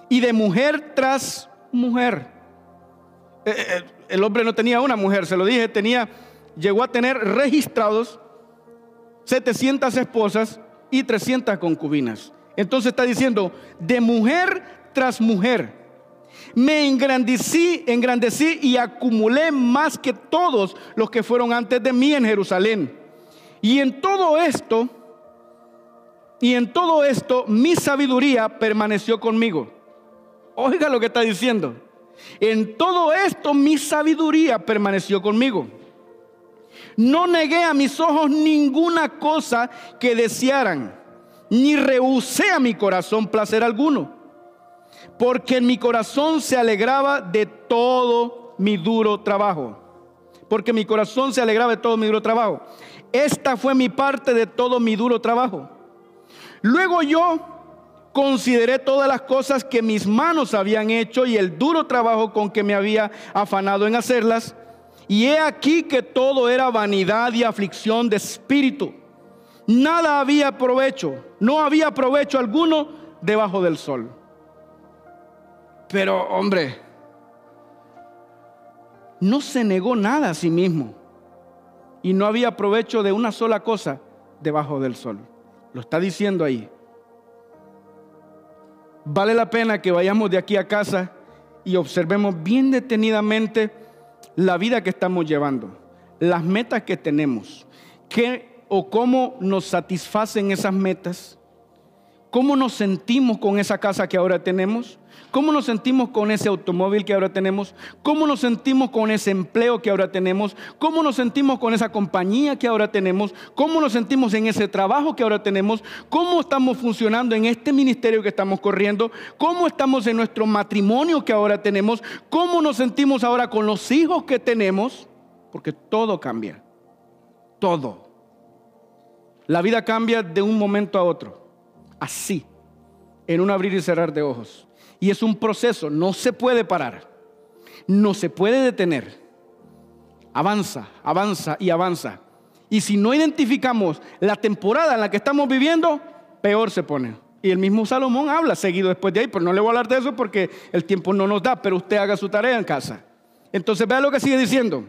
y de mujer tras mujer. Eh, eh, el hombre no tenía una mujer, se lo dije, tenía, llegó a tener registrados 700 esposas y 300 concubinas. Entonces está diciendo, de mujer tras mujer. Me engrandecí, engrandecí y acumulé más que todos los que fueron antes de mí en Jerusalén. Y en todo esto, y en todo esto, mi sabiduría permaneció conmigo. Oiga lo que está diciendo. En todo esto mi sabiduría permaneció conmigo. No negué a mis ojos ninguna cosa que desearan, ni rehusé a mi corazón placer alguno, porque en mi corazón se alegraba de todo mi duro trabajo. Porque mi corazón se alegraba de todo mi duro trabajo. Esta fue mi parte de todo mi duro trabajo. Luego yo consideré todas las cosas que mis manos habían hecho y el duro trabajo con que me había afanado en hacerlas. Y he aquí que todo era vanidad y aflicción de espíritu. Nada había provecho, no había provecho alguno debajo del sol. Pero hombre, no se negó nada a sí mismo. Y no había provecho de una sola cosa debajo del sol. Lo está diciendo ahí vale la pena que vayamos de aquí a casa y observemos bien detenidamente la vida que estamos llevando, las metas que tenemos, qué o cómo nos satisfacen esas metas, cómo nos sentimos con esa casa que ahora tenemos, ¿Cómo nos sentimos con ese automóvil que ahora tenemos? ¿Cómo nos sentimos con ese empleo que ahora tenemos? ¿Cómo nos sentimos con esa compañía que ahora tenemos? ¿Cómo nos sentimos en ese trabajo que ahora tenemos? ¿Cómo estamos funcionando en este ministerio que estamos corriendo? ¿Cómo estamos en nuestro matrimonio que ahora tenemos? ¿Cómo nos sentimos ahora con los hijos que tenemos? Porque todo cambia. Todo. La vida cambia de un momento a otro. Así. En un abrir y cerrar de ojos. Y es un proceso, no se puede parar. no se puede detener. Avanza, avanza y avanza. Y si no identificamos la temporada en la que estamos viviendo, peor se pone. Y el mismo Salomón habla seguido después de ahí, pero no le voy a hablar de eso porque el tiempo no nos da, pero usted haga su tarea en casa. Entonces vea lo que sigue diciendo.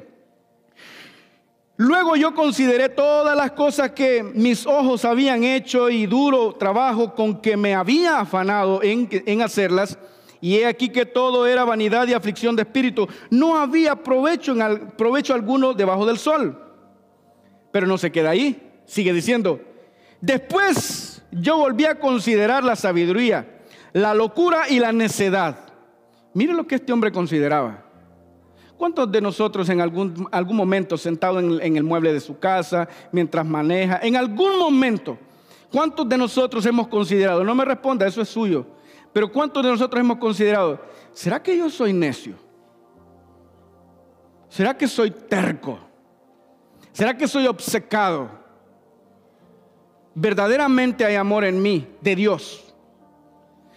Luego yo consideré todas las cosas que mis ojos habían hecho y duro trabajo con que me había afanado en, en hacerlas. Y he aquí que todo era vanidad y aflicción de espíritu. No había provecho, provecho alguno debajo del sol. Pero no se queda ahí. Sigue diciendo, después yo volví a considerar la sabiduría, la locura y la necedad. Mire lo que este hombre consideraba. ¿Cuántos de nosotros en algún, algún momento sentado en, el mueble de su casa, mientras maneja, en algún momento, cuántos de nosotros hemos considerado, no me responda, eso es suyo, pero cuántos de nosotros hemos considerado, ¿será que yo soy necio? ¿Será que soy terco? ¿Será que soy obcecado? Verdaderamente hay amor en mí, de Dios.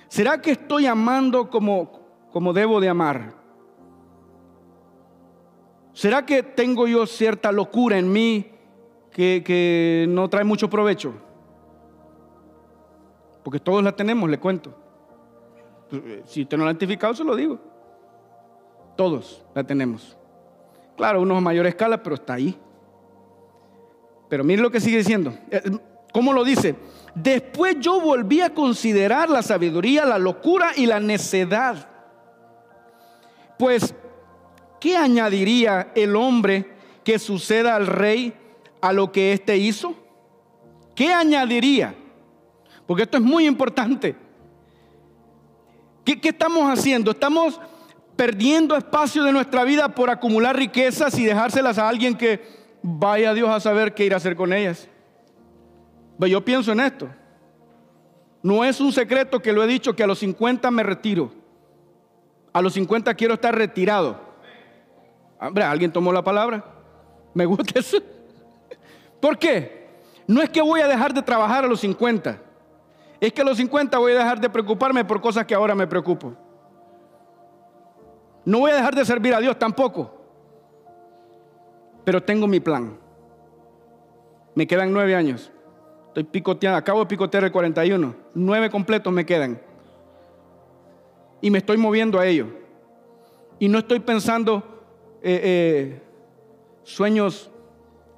¿Será que estoy amando como, como debo de amar? ¿Será que tengo yo cierta locura en mí que, que no trae mucho provecho? Porque todos la tenemos, le cuento. Si usted no la ha identificado, se lo digo. Todos la tenemos. Claro, unos a mayor escala, pero está ahí. Pero mire lo que sigue diciendo. Eh, ¿Cómo lo dice? Después yo volví a considerar la sabiduría, la locura y la necedad. Pues ¿qué añadiría el hombre que suceda al rey a lo que éste hizo? ¿Qué añadiría? Porque esto es muy importante. ¿Qué, ¿Qué, estamos haciendo? Estamos perdiendo espacio de nuestra vida por acumular riquezas y dejárselas a alguien que vaya Dios a saber qué ir a hacer con ellas. Pero yo pienso en esto. No es un secreto que lo he dicho que a los 50 me retiro. A los 50 quiero estar retirado. Hombre, ¿alguien tomó la palabra? Me gusta eso. ¿Por qué? No es que voy a dejar de trabajar a los 50. Es que a los 50 voy a dejar de preocuparme por cosas que ahora me preocupo. No voy a dejar de servir a Dios tampoco. Pero tengo mi plan. Me quedan nueve años. Estoy picoteando, acabo de picotear el 41. Nueve completos me quedan. Y me estoy moviendo a ello. Y no estoy pensando, eh, eh, sueños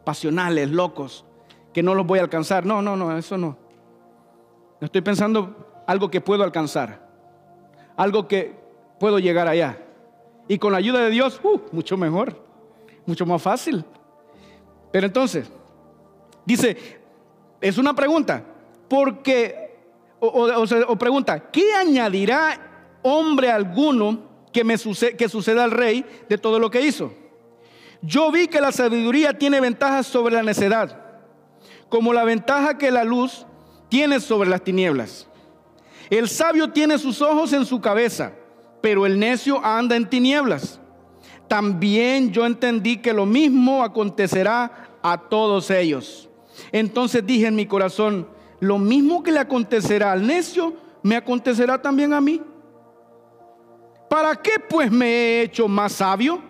pasionales, locos, que no los voy a alcanzar. No, no, no, eso no. Estoy pensando algo que puedo alcanzar, algo que puedo llegar allá. Y con la ayuda de Dios, uh, mucho mejor, mucho más fácil. Pero entonces, dice, es una pregunta, porque, o, o pregunta, ¿qué añadirá hombre alguno que, me que suceda al rey de todo lo que hizo. Yo vi que la sabiduría tiene ventajas sobre la necedad, como la ventaja que la luz tiene sobre las tinieblas. El sabio tiene sus ojos en su cabeza, pero el necio anda en tinieblas. También yo entendí que lo mismo acontecerá a todos ellos. Entonces dije en mi corazón, lo mismo que le acontecerá al necio, me acontecerá también a mí. ¿Para qué pues me he hecho más sabio?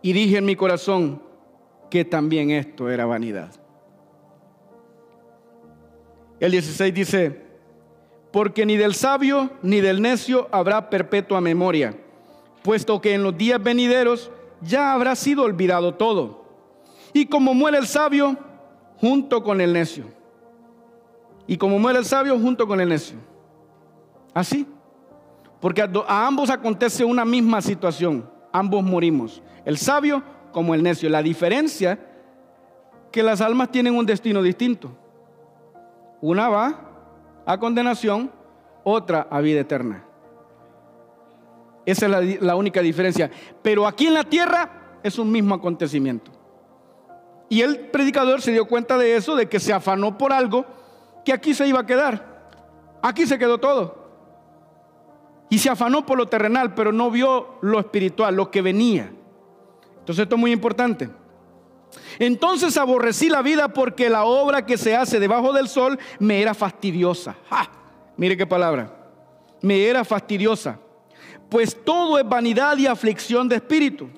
Y dije en mi corazón que también esto era vanidad. El 16 dice, porque ni del sabio ni del necio habrá perpetua memoria, puesto que en los días venideros ya habrá sido olvidado todo. Y como muere el sabio, junto con el necio. Y como muere el sabio, junto con el necio. Así. Porque a, ambos acontece una misma situación. Ambos morimos. El sabio como el necio. La diferencia que las almas tienen un destino distinto. Una va a condenación, otra a vida eterna. Esa es la, la, única diferencia. Pero aquí en la tierra es un mismo acontecimiento. Y el predicador se dio cuenta de eso, de que se afanó por algo que aquí se iba a quedar. Aquí se quedó todo. Y se afanó por lo terrenal, pero no vio lo espiritual, lo que venía. Entonces esto es muy importante. Entonces aborrecí la vida porque la obra que se hace debajo del sol me era fastidiosa. Mire qué palabra. Me era fastidiosa. pues todo es vanidad y aflicción de espíritu.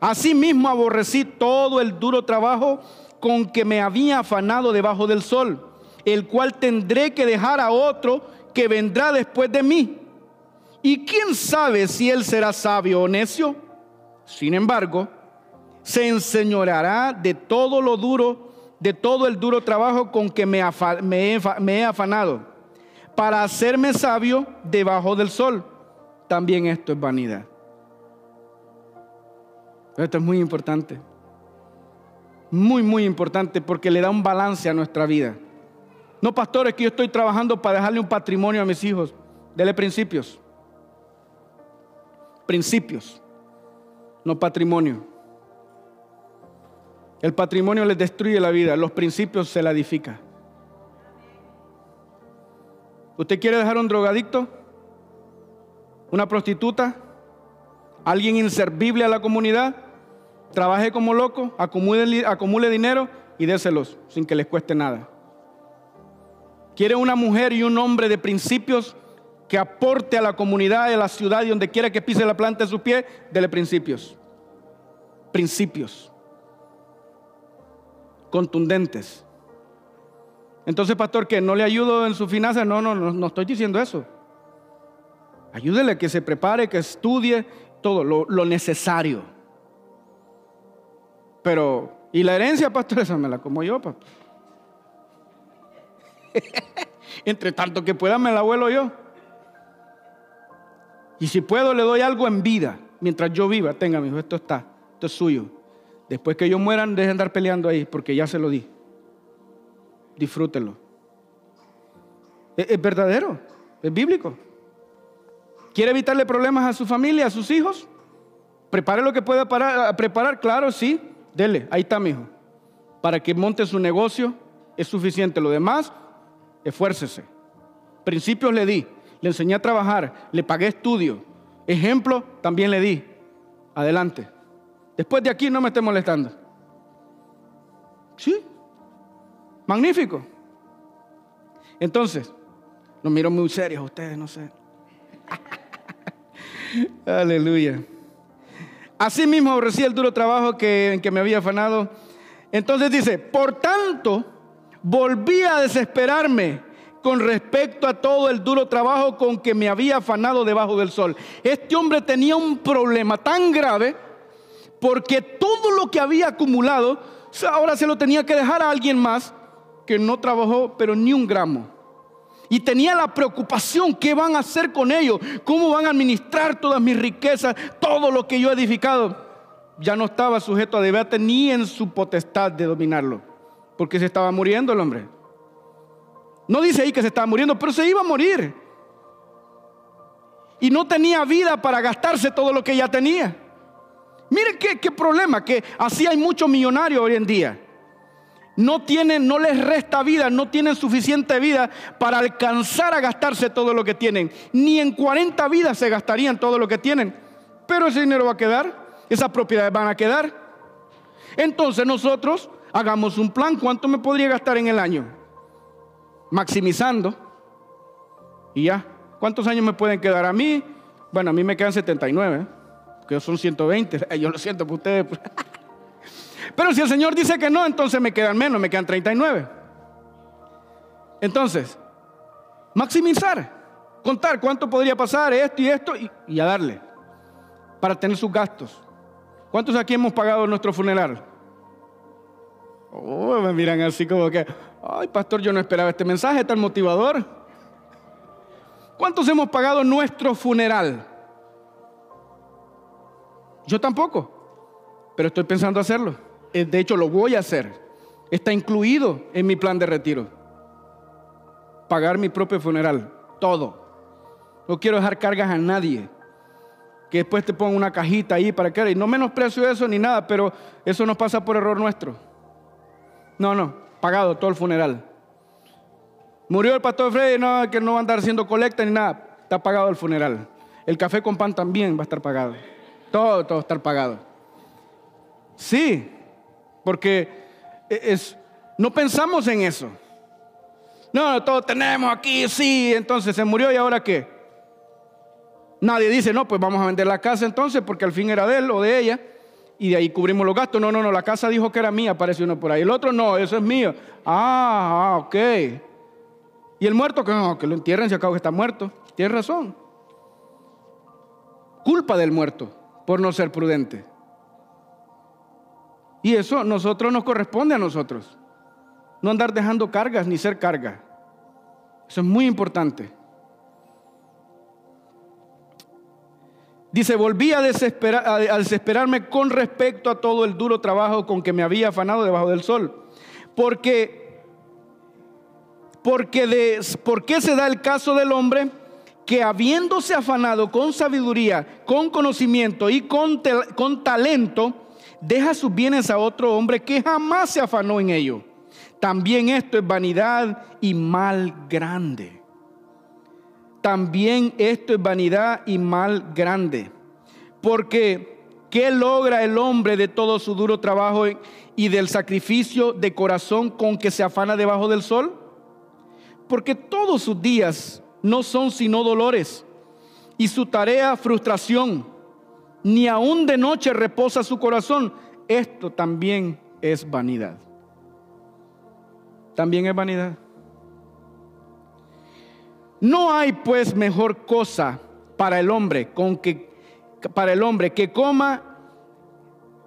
Asimismo aborrecí todo el duro trabajo con que me había afanado debajo del sol, el cual tendré que dejar a otro que vendrá después de mí. Y quién sabe si él será sabio o necio. Sin embargo, se enseñoreará de todo lo duro, de todo el duro trabajo con que me, me he afanado, para hacerme sabio debajo del sol. También esto es vanidad. Esto es muy importante. Muy, muy importante porque le da un balance a nuestra vida. No, pastores, que yo estoy trabajando para dejarle un patrimonio a mis hijos. Dele principios. Principios, no patrimonio. El patrimonio les destruye la vida, los principios se la edifica. ¿Usted quiere dejar un drogadicto? ¿Una prostituta? ¿Alguien inservible a la comunidad? Trabaje como loco, acumule, acumule dinero y déselos sin que les cueste nada. ¿Quiere una mujer y un hombre de principios que aporte a la comunidad, a la ciudad y donde quiera que pise la planta de su pie? Dele principios. Principios. Contundentes. Entonces, pastor, que no le ayudo en su finanzas. No, no, no, no estoy diciendo eso. Ayúdele que se prepare, que estudie todo lo, lo necesario. Pero, ¿y la herencia, pastor? Esa me la como yo, papá. Entre tanto que pueda, me la vuelo yo. Y si puedo, le doy algo en vida. Mientras yo viva, tenga, mi hijo, esto está, esto es suyo. Después que ellos mueran, dejen de andar peleando ahí, porque ya se lo di. Disfrútenlo. Es, verdadero, es bíblico. ¿Quiere evitarle problemas a su familia, a sus hijos? Prepare lo que pueda para, preparar, claro, sí. Dele, ahí está, mi hijo. Para que monte su negocio, es suficiente. Lo demás, esfuércese. Principios le di, le enseñé a trabajar, le pagué estudio. Ejemplo, también le di. Adelante. Después de aquí no me esté molestando. Sí. Magnífico. Entonces, los miro muy serios ustedes, no sé. Aleluya. Así mismo aborrecí el duro trabajo que, en que me había afanado. Entonces dice, por tanto, volví a desesperarme con respecto a todo el duro trabajo con que me había afanado debajo del sol. Este hombre tenía un problema tan grave porque todo lo que había acumulado, ahora se lo tenía que dejar a alguien más que no trabajó, pero ni un gramo. Y tenía la preocupación, ¿qué van a hacer con ellos? ¿Cómo van a administrar todas mis riquezas, todo lo que yo he edificado? Ya no estaba sujeto a debate ni en su potestad de dominarlo, porque se estaba muriendo el hombre. No dice ahí que se estaba muriendo, pero se iba a morir. Y no tenía vida para gastarse todo lo que ya tenía. Miren qué, qué problema, que así hay muchos millonarios hoy en día no tienen, no les resta vida, no tienen suficiente vida para alcanzar a gastarse todo lo que tienen. Ni en 40 vidas se gastarían todo lo que tienen. Pero ese dinero va a quedar, esas propiedades van a quedar. Entonces nosotros hagamos un plan, ¿cuánto me podría gastar en el año? Maximizando. Y ya, ¿cuántos años me pueden quedar a mí? Bueno, a mí me quedan 79, que son 120. Yo lo siento por ustedes. Pero si el Señor dice que no, entonces me quedan menos, me quedan 39. Entonces, maximizar, contar cuánto podría pasar esto y esto y, a darle para tener sus gastos. ¿Cuántos aquí hemos pagado nuestro funeral? Oh, me miran así como que, ay, pastor, yo no esperaba este mensaje tan motivador. ¿Cuántos hemos pagado nuestro funeral? Yo tampoco, pero estoy pensando hacerlo. Eh, de hecho lo voy a hacer, está incluido en mi plan de retiro. Pagar mi propio funeral, todo. No quiero dejar cargas a nadie. Que después te ponga una cajita ahí para que... Y no menosprecio eso ni nada, pero eso nos pasa por error nuestro. No, no, pagado todo el funeral. Murió el pastor Freddy, no, que no va a andar haciendo colecta ni nada. Está pagado el funeral. El café con pan también va a estar pagado. Todo, todo va a estar pagado. Sí, porque es, no pensamos en eso. No, todo tenemos aquí, sí, entonces se murió y ahora qué. Nadie dice, no, pues vamos a vender la casa entonces porque al fin era de él o de ella y de ahí cubrimos los gastos. No, no, no, la casa dijo que era mía, aparece uno por ahí. El otro, no, eso es mío. Ah, ah ok. Y el muerto, que no, que lo entierren si acabo que está muerto. Tienes razón. Culpa del muerto por no ser prudente. Y eso nosotros nos corresponde a nosotros. No andar dejando cargas ni ser carga. Eso es muy importante. Dice, volví a, desesperarme con respecto a todo el duro trabajo con que me había afanado debajo del sol. Porque, porque de, ¿por qué se da el caso del hombre que habiéndose afanado con sabiduría, con conocimiento y con, con talento, deja sus bienes a otro hombre que jamás se afanó en ello? También esto es vanidad y mal grande también esto es vanidad y mal grande. Porque, ¿qué logra el hombre de todo su duro trabajo y del sacrificio de corazón con que se afana debajo del sol? Porque todos sus días no son sino dolores y su tarea frustración. Ni aun de noche reposa su corazón. Esto también es vanidad. También es vanidad. No hay pues mejor cosa para el hombre con que para el hombre que coma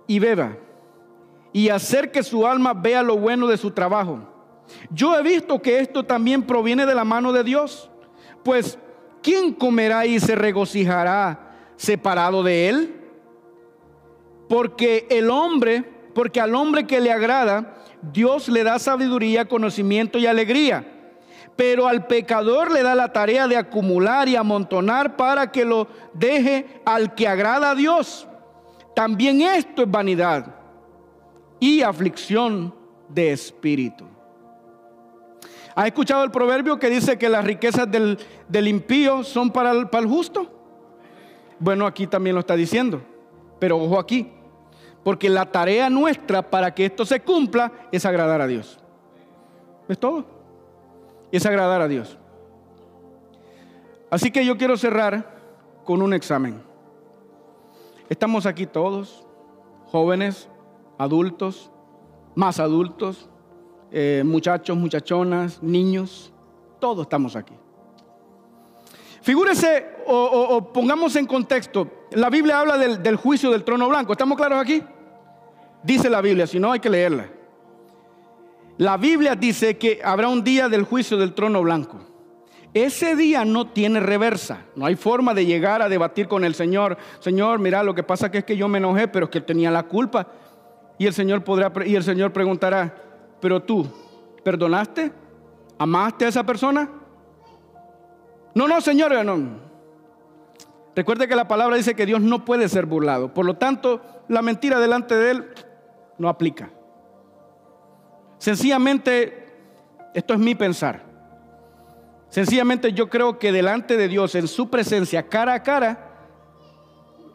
y beba y hacer que su alma vea lo bueno de su trabajo. Yo he visto que esto también proviene de la mano de Dios, pues ¿quién comerá y se regocijará separado de él? Porque el hombre, porque al hombre que le agrada, Dios le da sabiduría, conocimiento y alegría pero al pecador le da la tarea de acumular y amontonar para que lo deje al que agrada a Dios. También esto es vanidad y aflicción de espíritu. ¿Has escuchado el proverbio que dice que las riquezas del, impío son para el, para el justo? Bueno, aquí también lo está diciendo, pero ojo aquí, porque la tarea nuestra para que esto se cumpla es agradar a Dios. Es todo es agradar a Dios. Así que yo quiero cerrar con un examen. Estamos aquí todos, jóvenes, adultos, más adultos, eh, muchachos, muchachonas, niños, todos estamos aquí. Figúrese o, pongamos en contexto, la Biblia habla del juicio del trono blanco, ¿estamos claros aquí? Dice la Biblia, si no hay que leerla. La Biblia dice que habrá un día del juicio del trono blanco. Ese día no tiene reversa. No hay forma de llegar a debatir con el Señor. Señor, mira, lo que pasa que es que yo me enojé, pero es que él tenía la culpa. Y el Señor podrá y el Señor preguntará, "¿Pero tú perdonaste? ¿Amaste a esa persona?" No, no, Señor, no. Recuerde que la palabra dice que Dios no puede ser burlado. Por lo tanto, la mentira delante de él no aplica. Sencillamente, esto es mi pensar. Sencillamente yo creo que delante de Dios, en su presencia, cara a cara,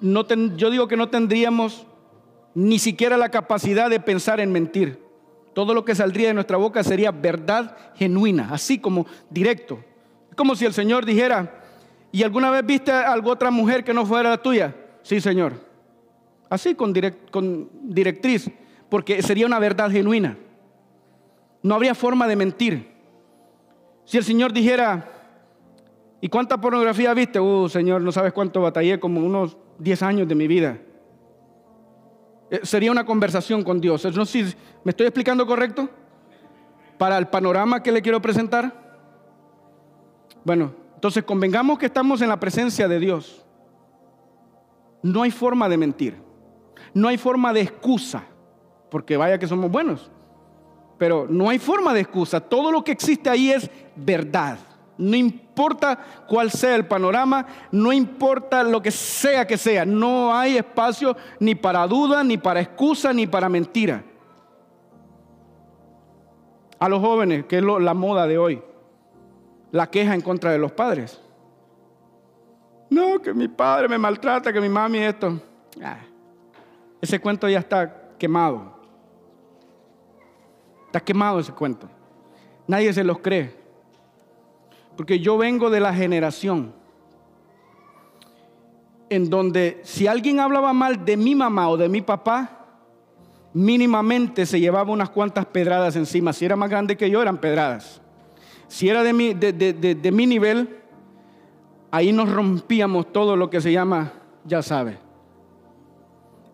yo digo que no tendríamos ni siquiera la capacidad de pensar en mentir. Todo lo que saldría de nuestra boca sería verdad genuina, así como directo. Como si el Señor dijera, ¿y alguna vez viste a alguna otra mujer que no fuera la tuya? Sí, Señor. Así con directriz, porque sería una verdad genuina. No habría forma de mentir. Si el Señor dijera, ¿y cuánta pornografía viste? Uh, Señor, no sabes cuánto batallé, como unos 10 años de mi vida. Eh, sería una conversación con Dios. No sé si me estoy explicando correcto para el panorama que le quiero presentar. Bueno, entonces convengamos que estamos en la presencia de Dios. No hay forma de mentir. No hay forma de excusa, porque vaya que somos buenos. Pero no hay forma de excusa. Todo lo que existe ahí es verdad. No importa cuál sea el panorama, no importa lo que sea que sea. No hay espacio ni para duda, ni para excusa, ni para mentira. A los jóvenes, que es la moda de hoy, la queja en contra de los padres. No, que mi padre me maltrata, que mi mami esto. Ah, ese cuento ya está quemado. Está quemado ese cuento. Nadie se los cree. Porque yo vengo de la generación en donde si alguien hablaba mal de mi mamá o de mi papá, mínimamente se llevaba unas cuantas pedradas encima. Si era más grande que yo, eran pedradas. Si era de mi, de, mi nivel, ahí nos rompíamos todo lo que se llama, ya sabe.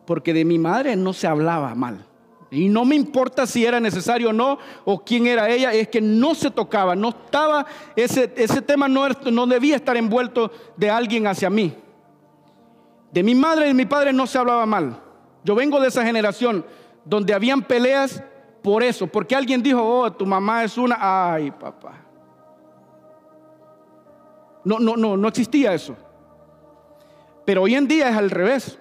Porque de mi madre no se hablaba mal. Y no me importa si era necesario o no, o quién era ella, es que no se tocaba, no estaba, ese, ese tema no, no debía estar envuelto de alguien hacia mí. De mi madre y de mi padre no se hablaba mal. Yo vengo de esa generación donde habían peleas por eso, porque alguien dijo, oh, tu mamá es una, ay, papá. No, no, no, no existía eso. Pero hoy en día es al revés.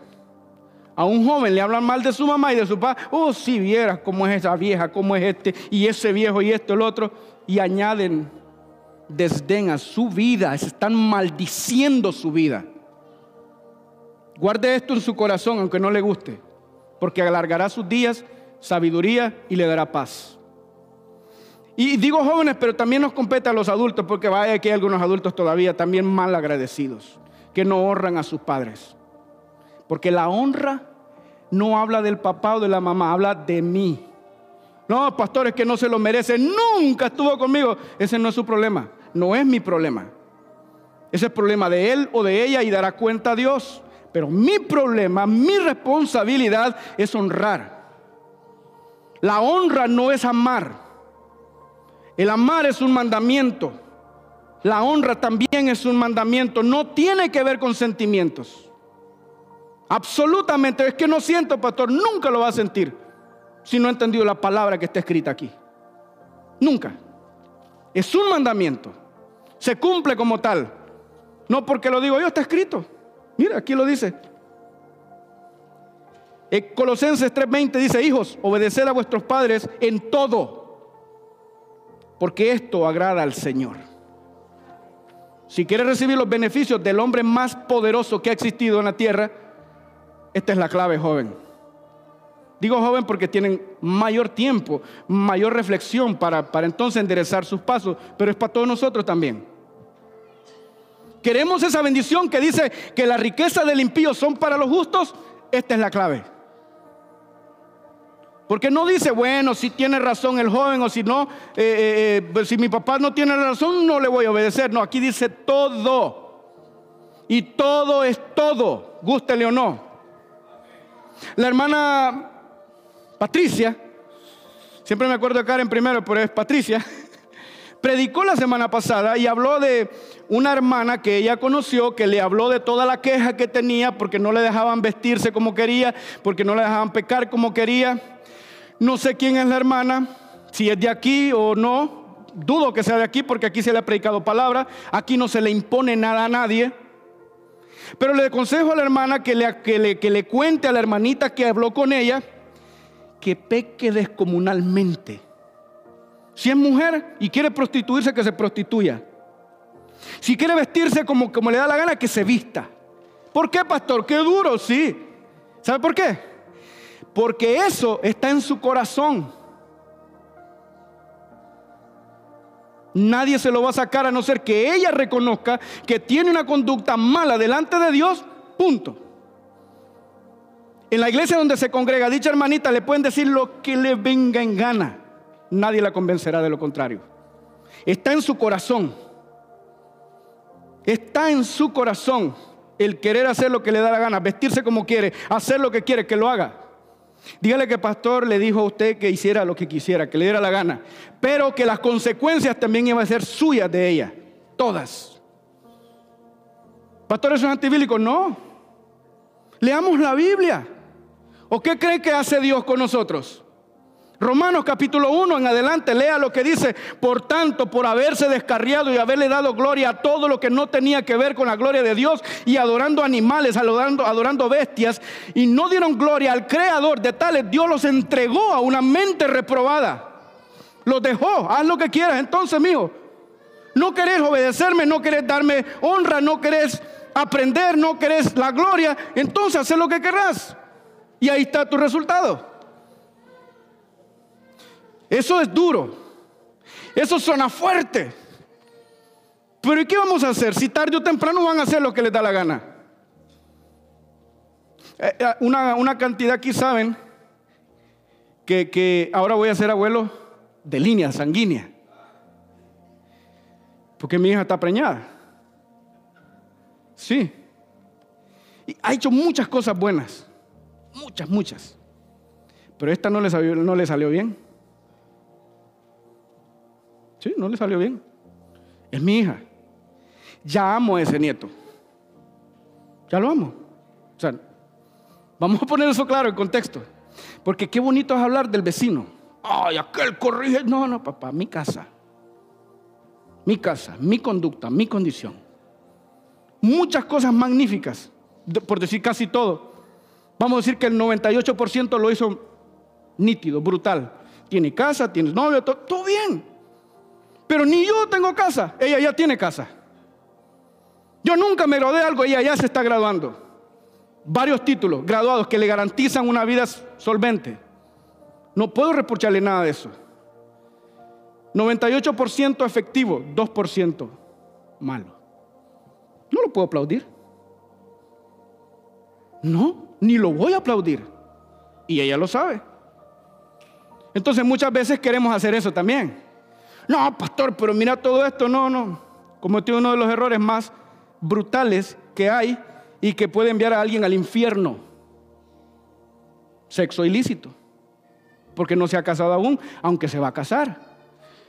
A un joven le hablan mal de su mamá y de su papá. Oh, si vieras cómo es esa vieja, cómo es este, y ese viejo, y esto, el otro. Y añaden desdén a su vida. Están maldiciendo su vida. Guarde esto en su corazón, aunque no le guste porque alargará sus días, sabiduría y le dará paz. Y digo jóvenes, pero también nos compete a los adultos, porque vaya que hay algunos adultos todavía también mal agradecidos, que no honran a sus padres. Porque la honra no habla del papá o de la mamá, habla de mí. No, pastores que no se lo merecen, nunca estuvo conmigo. Ese no es su problema, no es mi problema. Ese es el problema de él o de ella y dará cuenta a Dios. Pero mi problema, mi responsabilidad es honrar. La honra no es amar. El amar es un mandamiento. La honra también es un mandamiento. No tiene que ver con sentimientos. Absolutamente. Es que no siento, pastor. Nunca lo va a sentir si no ha entendido la palabra que está escrita aquí. Nunca. Es un mandamiento. Se cumple como tal. No porque lo digo yo, está escrito. Mira, aquí lo dice. En Colosenses 3:20 dice, hijos, obedeced a vuestros padres en todo, porque esto agrada al Señor. Si quieres recibir los beneficios del hombre más poderoso que ha existido en la tierra, esta es la clave, joven. Digo joven porque tienen mayor tiempo, mayor reflexión para, para entonces enderezar sus pasos, pero es para todos nosotros también. Queremos esa bendición que dice que la riqueza del impío son para los justos. Esta es la clave. Porque no dice, bueno, si tiene razón el joven o si no, eh, eh, eh, pues si mi papá no tiene razón, no le voy a obedecer. No, aquí dice todo. Y todo es todo, gústele o no. La hermana Patricia, siempre me acuerdo de Karen primero, pero es Patricia predicó la semana pasada y habló de una hermana que ella conoció, que le habló de toda la queja que tenía porque no le dejaban vestirse como quería, porque no le dejaban pecar como quería. No sé quién es la hermana, si es de aquí o no. Dudo que sea de aquí porque aquí se le ha predicado palabra. Aquí no se le impone nada a nadie. Pero le aconsejo a la hermana que le, que le, que le cuente a la hermanita que habló con ella que peque descomunalmente si es mujer y quiere prostituirse, que se prostituya. Si quiere vestirse como, como le da la gana, que se vista. ¿Por qué, pastor? Qué duro, sí. ¿Sabe por qué? Porque eso está en su corazón. Nadie se lo va a sacar a no ser que ella reconozca que tiene una conducta mala delante de Dios. Punto. En la iglesia donde se congrega dicha hermanita le pueden decir lo que le venga en gana nadie la convencerá de lo contrario. Está en su corazón. Está en su corazón el querer hacer lo que le da la gana, vestirse como quiere, hacer lo que quiere, que lo haga. Dígale que el pastor le dijo a usted que hiciera lo que quisiera, que le diera la gana, pero que las consecuencias también iban a ser suyas de ella, todas. Pastor, ¿eso es antibíblico? No. Leamos la Biblia. ¿O qué cree que hace Dios con nosotros? Romanos capítulo 1 en adelante, lea lo que dice, por tanto, por haberse descarriado y haberle dado gloria a todo lo que no tenía que ver con la gloria de Dios y adorando animales, adorando, adorando bestias, y no dieron gloria al Creador de tales, Dios los entregó a una mente reprobada. Los dejó, haz lo que quieras. Entonces, mío, no querés obedecerme, no querés darme honra, no querés aprender, no querés la gloria, entonces haz lo que querrás. Y ahí está tu resultado. Eso es duro. Eso suena fuerte. Pero ¿y qué vamos a hacer? Si tarde o temprano van a hacer lo que les da la gana. Eh, eh, una, una cantidad aquí saben que, que ahora voy a ser abuelo de línea sanguínea. Porque mi hija está preñada. Sí. Y ha hecho muchas cosas buenas. Muchas, muchas. Pero esta no no le salió bien. Sí, no le salió bien. Es mi hija. Ya amo a ese nieto. Ya lo amo. O sea, vamos a poner eso claro en contexto. Porque qué bonito es hablar del vecino. Ay, aquel corrige. No, no, papá, mi casa. Mi casa, mi conducta, mi condición. Muchas cosas magníficas, por decir casi todo. Vamos a decir que el 98% lo hizo nítido, brutal. Tiene casa, tiene novio, todo, todo bien. Pero ni yo tengo casa, ella ya tiene casa. Yo nunca me gradué algo, ella ya se está graduando. Varios títulos graduados que le garantizan una vida solvente. No puedo reprocharle nada de eso. 98% efectivo, 2% malo. No lo puedo aplaudir. No, ni lo voy a aplaudir. Y ella lo sabe. Entonces muchas veces queremos hacer eso también. No, pastor, pero mira todo esto. No, no. Cometió uno de los errores más brutales que hay y que puede enviar a alguien al infierno. Sexo ilícito. Porque no se ha casado aún, aunque se va a casar.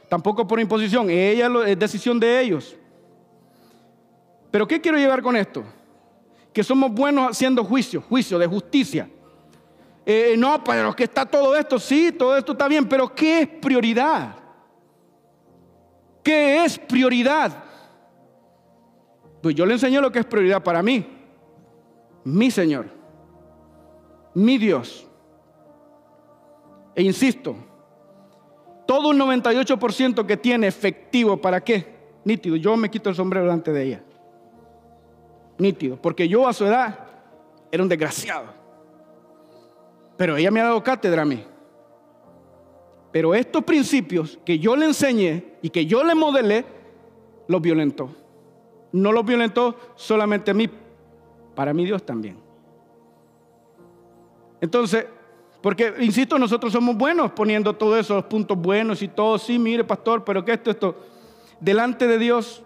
Tampoco por imposición, ella es decisión de ellos. Pero ¿qué quiero llegar con esto? Que somos buenos haciendo juicio, juicio de justicia. Eh, no, pero que está todo esto, sí, todo esto está bien, pero ¿qué es prioridad? ¿Qué es prioridad? Pues yo le enseño lo que es prioridad para mí. Mi Señor, mi Dios. E insisto, todo un 98% que tiene efectivo, ¿para qué? Nítido, yo me quito el sombrero delante de ella. Nítido, porque yo a su edad era un desgraciado. Pero ella me ha dado cátedra a mí. Pero estos principios que yo le enseñé y que yo le modelé, los violentó. No los violentó solamente a mí, para mí Dios también. Entonces, porque, insisto, nosotros somos buenos poniendo todos esos puntos buenos y todo. Sí, mire, pastor, pero que esto, esto, delante de Dios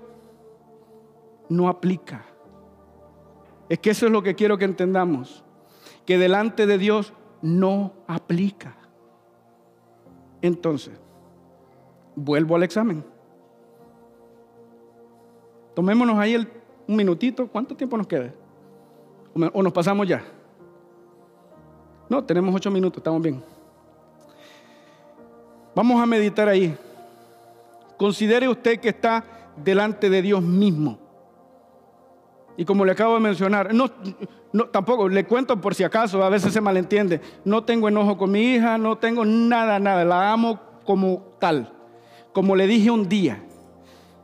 no aplica. Es que eso es lo que quiero que entendamos. Que delante de Dios no aplica. Entonces, vuelvo al examen. Tomémonos ahí un minutito. ¿Cuánto tiempo nos queda? ¿O nos pasamos ya? No, tenemos ocho minutos, estamos bien. Vamos a meditar ahí. Considere usted que está delante de Dios mismo. Y como le acabo de mencionar, no, no, tampoco, le cuento por si acaso, a veces se malentiende. No tengo enojo con mi hija, no tengo nada, nada. La amo como tal. Como le dije un día,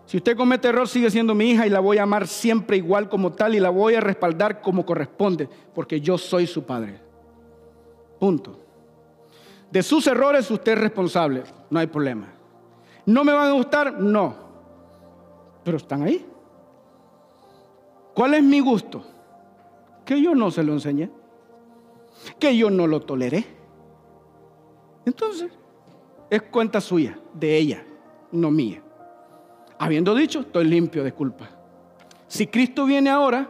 si usted comete error, sigue siendo mi hija y la voy a amar siempre igual como tal y la voy a respaldar como corresponde, porque yo soy su padre. Punto. De sus errores usted es responsable, no hay problema. ¿No me van a gustar? No. Pero están ahí. ¿Cuál es mi gusto? Que yo no se lo enseñé. Que yo no lo toleré. Entonces, es cuenta suya, de ella, no mía. Habiendo dicho, estoy limpio de culpa. Si Cristo viene ahora,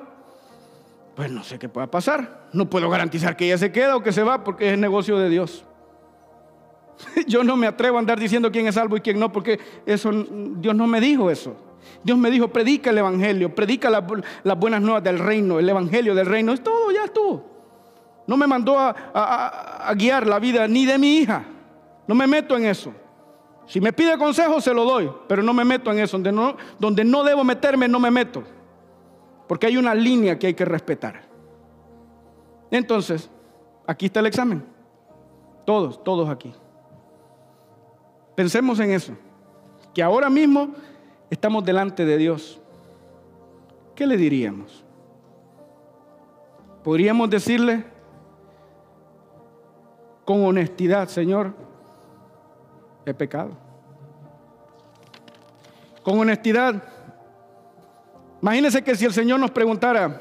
pues no sé qué pueda pasar. No puedo garantizar que ella se queda o que se va porque es negocio de Dios. Yo no me atrevo a andar diciendo quién es salvo y quién no, porque eso Dios no me dijo eso. Dios me dijo, predica el Evangelio, predica las buenas nuevas del reino, el Evangelio del reino, es todo, ya estuvo. No me mandó a, guiar la vida ni de mi hija. No me meto en eso. Si me pide consejo, se lo doy, pero no me meto en eso. Donde no debo meterme, no me meto. Porque hay una línea que hay que respetar. Entonces, aquí está el examen. Todos, todos aquí. Pensemos en eso. Que ahora mismo estamos delante de Dios. ¿Qué le diríamos? Podríamos decirle con honestidad, Señor, he pecado. Con honestidad, Imagínense que si el Señor nos preguntara,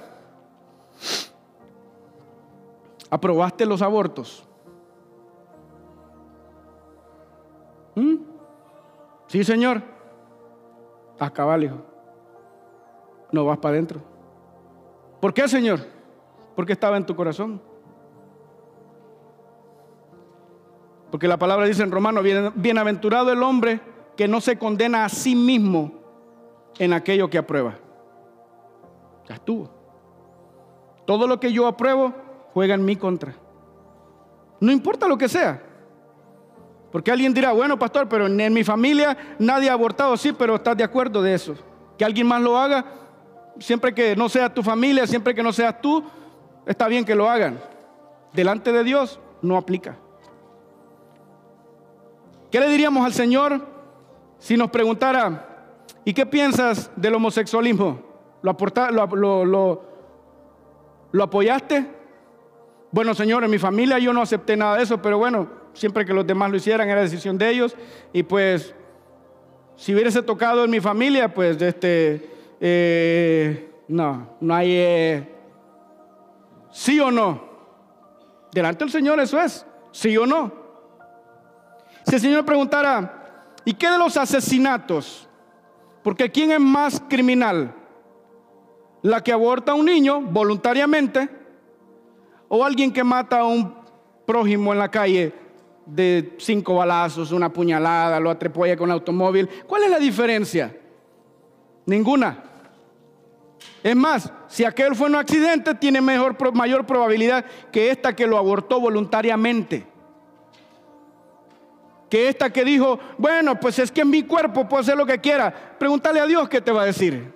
¿Aprobaste los abortos? ¿Mm? Sí, Señor. Acabale, hijo. No vas para adentro. ¿Por qué, Señor? Porque estaba en tu corazón. Porque la palabra dice en Romano, bienaventurado el hombre que no se condena a sí mismo en aquello que aprueba. Ya estuvo. Todo lo que yo apruebo juega en mi contra. No importa lo que sea. Porque alguien dirá, bueno, pastor, pero en mi familia nadie ha abortado, sí, pero estás de acuerdo de eso. Que alguien más lo haga, siempre que no sea tu familia, siempre que no seas tú, está bien que lo hagan. Delante de Dios no aplica. ¿Qué le diríamos al Señor si nos preguntara, ¿y qué piensas del homosexualismo? ¿Lo, lo, lo apoyaste? Bueno, Señor, en mi familia yo no acepté nada de eso, pero bueno, siempre que los demás lo hicieran era decisión de ellos. Y pues, si hubiese tocado en mi familia, pues, este, eh, no, no hay eh, sí o no. Delante del Señor eso es, sí o no. Si el Señor preguntara, ¿y qué de los asesinatos? Porque ¿quién es más criminal? ¿La que aborta a un niño voluntariamente o alguien que mata a un prójimo en la calle de cinco balazos, una puñalada, lo atrepolla con automóvil? ¿Cuál es la diferencia? Ninguna. Es más, si aquel fue un accidente, tiene mejor, mayor probabilidad que esta que lo abortó voluntariamente que esta que dijo, bueno, pues es que en mi cuerpo puedo hacer lo que quiera. Pregúntale a Dios qué te va a decir.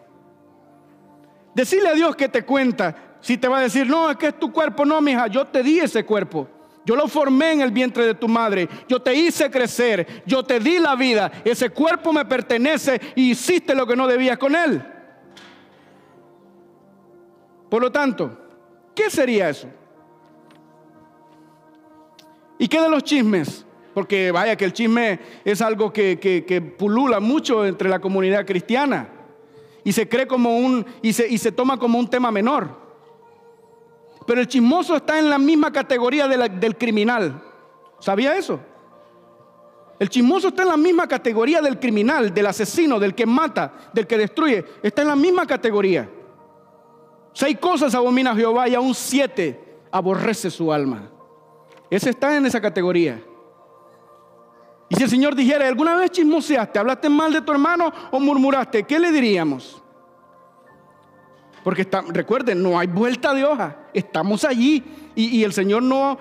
Decirle a Dios que te cuenta. Si te va a decir, no, es que es tu cuerpo, no, mija, yo te di ese cuerpo. Yo lo formé en el vientre de tu madre. Yo te hice crecer. Yo te di la vida. Ese cuerpo me pertenece y hiciste lo que no debías con él. Por lo tanto, ¿qué sería eso? ¿Y qué de los chismes? Porque vaya que el chisme es algo que, pulula mucho entre la comunidad cristiana. Y se cree como un, y se, y se toma como un tema menor. Pero el chismoso está en la misma categoría del criminal. ¿Sabía eso? El chismoso está en la misma categoría del criminal, del asesino, del que mata, del que destruye. Está en la misma categoría. Seis cosas abomina Jehová y aún siete aborrece su alma. Ese está en esa categoría. Y si el Señor dijera, ¿alguna vez chismoseaste, hablaste mal de tu hermano o murmuraste? ¿Qué le diríamos? Porque recuerden, no hay vuelta de hoja, estamos allí y, el Señor no,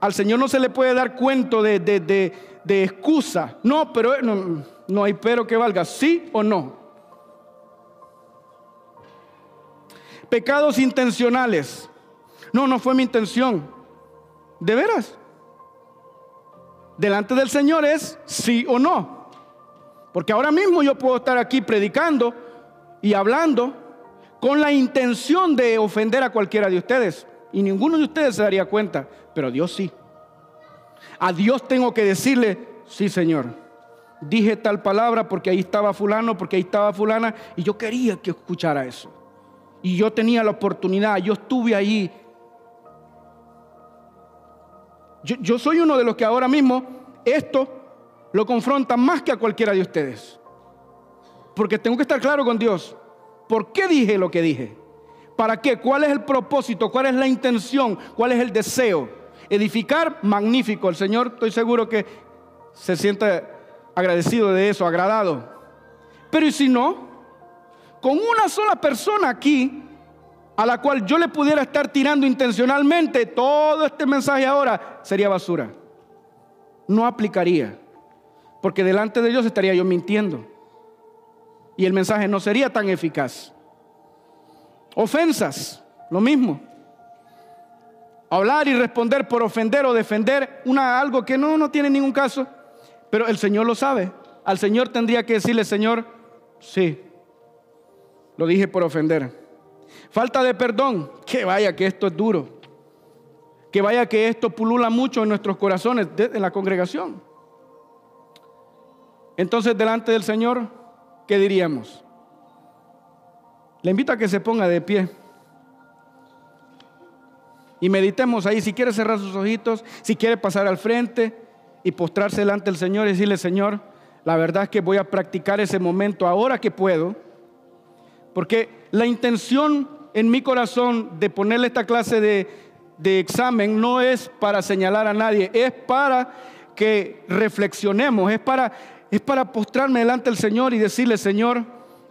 al Señor no se le puede dar cuento de, de, excusa. No, pero no, no hay pero que valga, sí o no. Pecados intencionales. No, no fue mi intención. ¿De veras? delante del Señor es sí o no. Porque ahora mismo yo puedo estar aquí predicando y hablando con la intención de ofender a cualquiera de ustedes. Y ninguno de ustedes se daría cuenta, pero Dios sí. A Dios tengo que decirle, sí Señor, dije tal palabra porque ahí estaba fulano, porque ahí estaba fulana, y yo quería que escuchara eso. Y yo tenía la oportunidad, yo estuve ahí yo, soy uno de los que ahora mismo esto lo confronta más que a cualquiera de ustedes. Porque tengo que estar claro con Dios. ¿Por qué dije lo que dije? ¿Para qué? ¿Cuál es el propósito? ¿Cuál es la intención? ¿Cuál es el deseo? Edificar, magnífico. El Señor, estoy seguro que se siente agradecido de eso, agradado. Pero ¿y si no? Con una sola persona aquí a la cual yo le pudiera estar tirando intencionalmente todo este mensaje ahora, sería basura. No aplicaría. Porque delante de Dios estaría yo mintiendo. Y el mensaje no sería tan eficaz. Ofensas, lo mismo. Hablar y responder por ofender o defender algo que no, no tiene ningún caso. Pero el Señor lo sabe. Al Señor tendría que decirle, Señor, sí, lo dije por ofender. Falta de perdón, que vaya que esto es duro. Que vaya que esto pulula mucho en nuestros corazones, en la congregación. Entonces, delante del Señor, ¿qué diríamos? Le invito a que se ponga de pie. Y meditemos ahí, si quiere cerrar sus ojitos, si quiere pasar al frente y postrarse delante del Señor y decirle, Señor, la verdad es que voy a practicar ese momento ahora que puedo, porque la intención en mi corazón de ponerle esta clase de, de examen no es para señalar a nadie, es para que reflexionemos, es para, es para postrarme delante del Señor y decirle, Señor,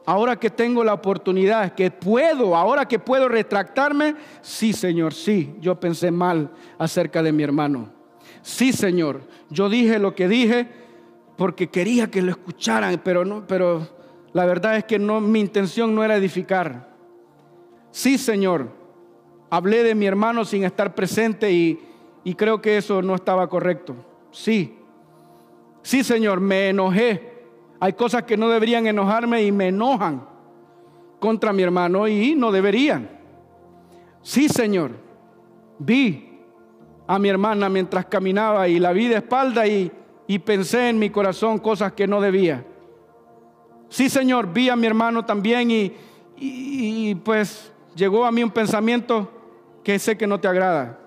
ahora que tengo la oportunidad, que puedo, ahora que puedo retractarme, sí, Señor, sí, yo pensé mal acerca de mi hermano. Sí, Señor, yo dije lo que dije porque quería que lo escucharan, pero no, pero la verdad es que no mi intención no era edificar. Sí, Señor, hablé de mi hermano sin estar presente y, y creo que eso no estaba correcto. Sí. Sí, Señor, me enojé hay cosas que no deberían enojarme y me enojan contra mi hermano y no deberían. Sí, Señor, vi a mi hermana mientras caminaba y la vi de espalda y, pensé en mi corazón cosas que no debía. Sí, Señor, vi a mi hermano también y, y pues llegó a mí un pensamiento que sé que no te agrada.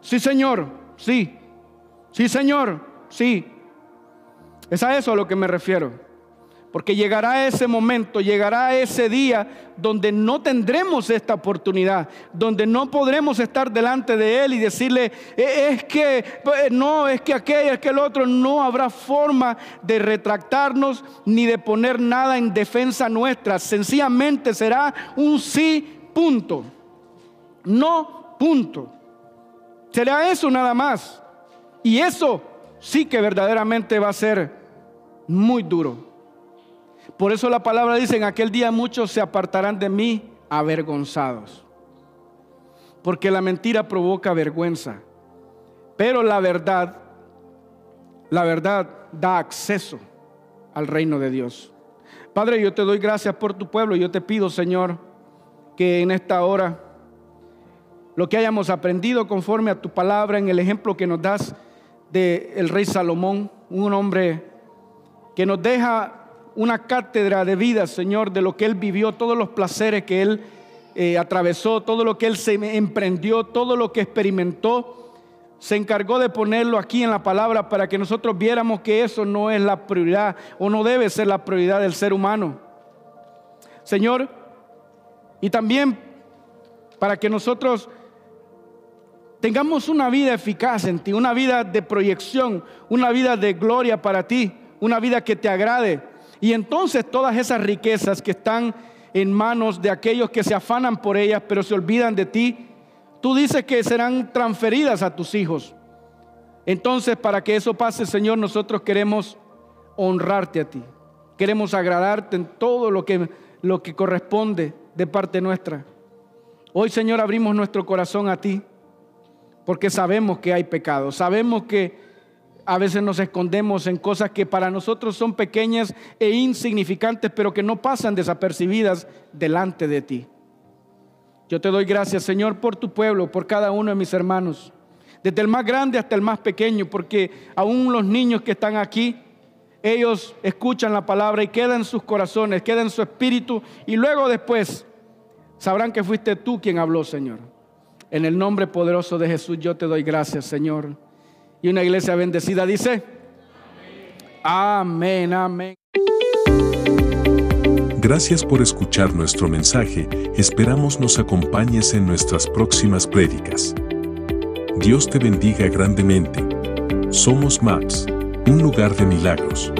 Sí, Señor, sí. Sí, Señor, sí. Es a eso a lo que me refiero. Porque llegará ese momento, llegará ese día donde no tendremos esta oportunidad, donde no podremos estar delante de Él y decirle, e, es que pues, no, es que aquello, es que el otro, no habrá forma de retractarnos ni de poner nada en defensa nuestra. Sencillamente será un sí, punto. No, punto. Será eso nada más. Y eso sí que verdaderamente va a ser muy duro. Por eso la palabra dice, en aquel día muchos se apartarán de mí avergonzados. Porque la mentira provoca vergüenza. Pero la verdad, la verdad da acceso al reino de Dios. Padre, yo te doy gracias por tu pueblo. Yo te pido, Señor, que en esta hora lo que hayamos aprendido conforme a tu palabra, en el ejemplo que nos das del el rey Salomón, un hombre que nos deja una cátedra de vida, Señor, de lo que Él vivió, todos los placeres que Él eh, atravesó, todo lo que Él se emprendió, todo lo que experimentó. Se encargó de ponerlo aquí en la palabra para que nosotros viéramos que eso no es la prioridad o no debe ser la prioridad del ser humano. Señor, y también para que nosotros tengamos una vida eficaz en ti, una vida de proyección, una vida de gloria para ti una vida que te agrade. Y entonces todas esas riquezas que están en manos de aquellos que se afanan por ellas, pero se olvidan de ti, tú dices que serán transferidas a tus hijos. Entonces, para que eso pase, Señor, nosotros queremos honrarte a ti. Queremos agradarte en todo lo que, lo que corresponde de parte nuestra. Hoy, Señor, abrimos nuestro corazón a ti, porque sabemos que hay pecado, sabemos que a veces nos escondemos en cosas que para nosotros son pequeñas e insignificantes, pero que no pasan desapercibidas delante de ti. Yo te doy gracias, Señor, por tu pueblo, por cada uno de mis hermanos, desde el más grande hasta el más pequeño, porque aún los niños que están aquí, ellos escuchan la palabra y queda en sus corazones, queda en su espíritu, y luego después sabrán que fuiste tú quien habló, Señor. En el nombre poderoso de Jesús yo te doy gracias, Señor. Y una iglesia bendecida dice, amén, amén. Gracias por escuchar nuestro mensaje, esperamos nos acompañes en nuestras próximas prédicas. Dios te bendiga grandemente. Somos Max, un lugar de milagros.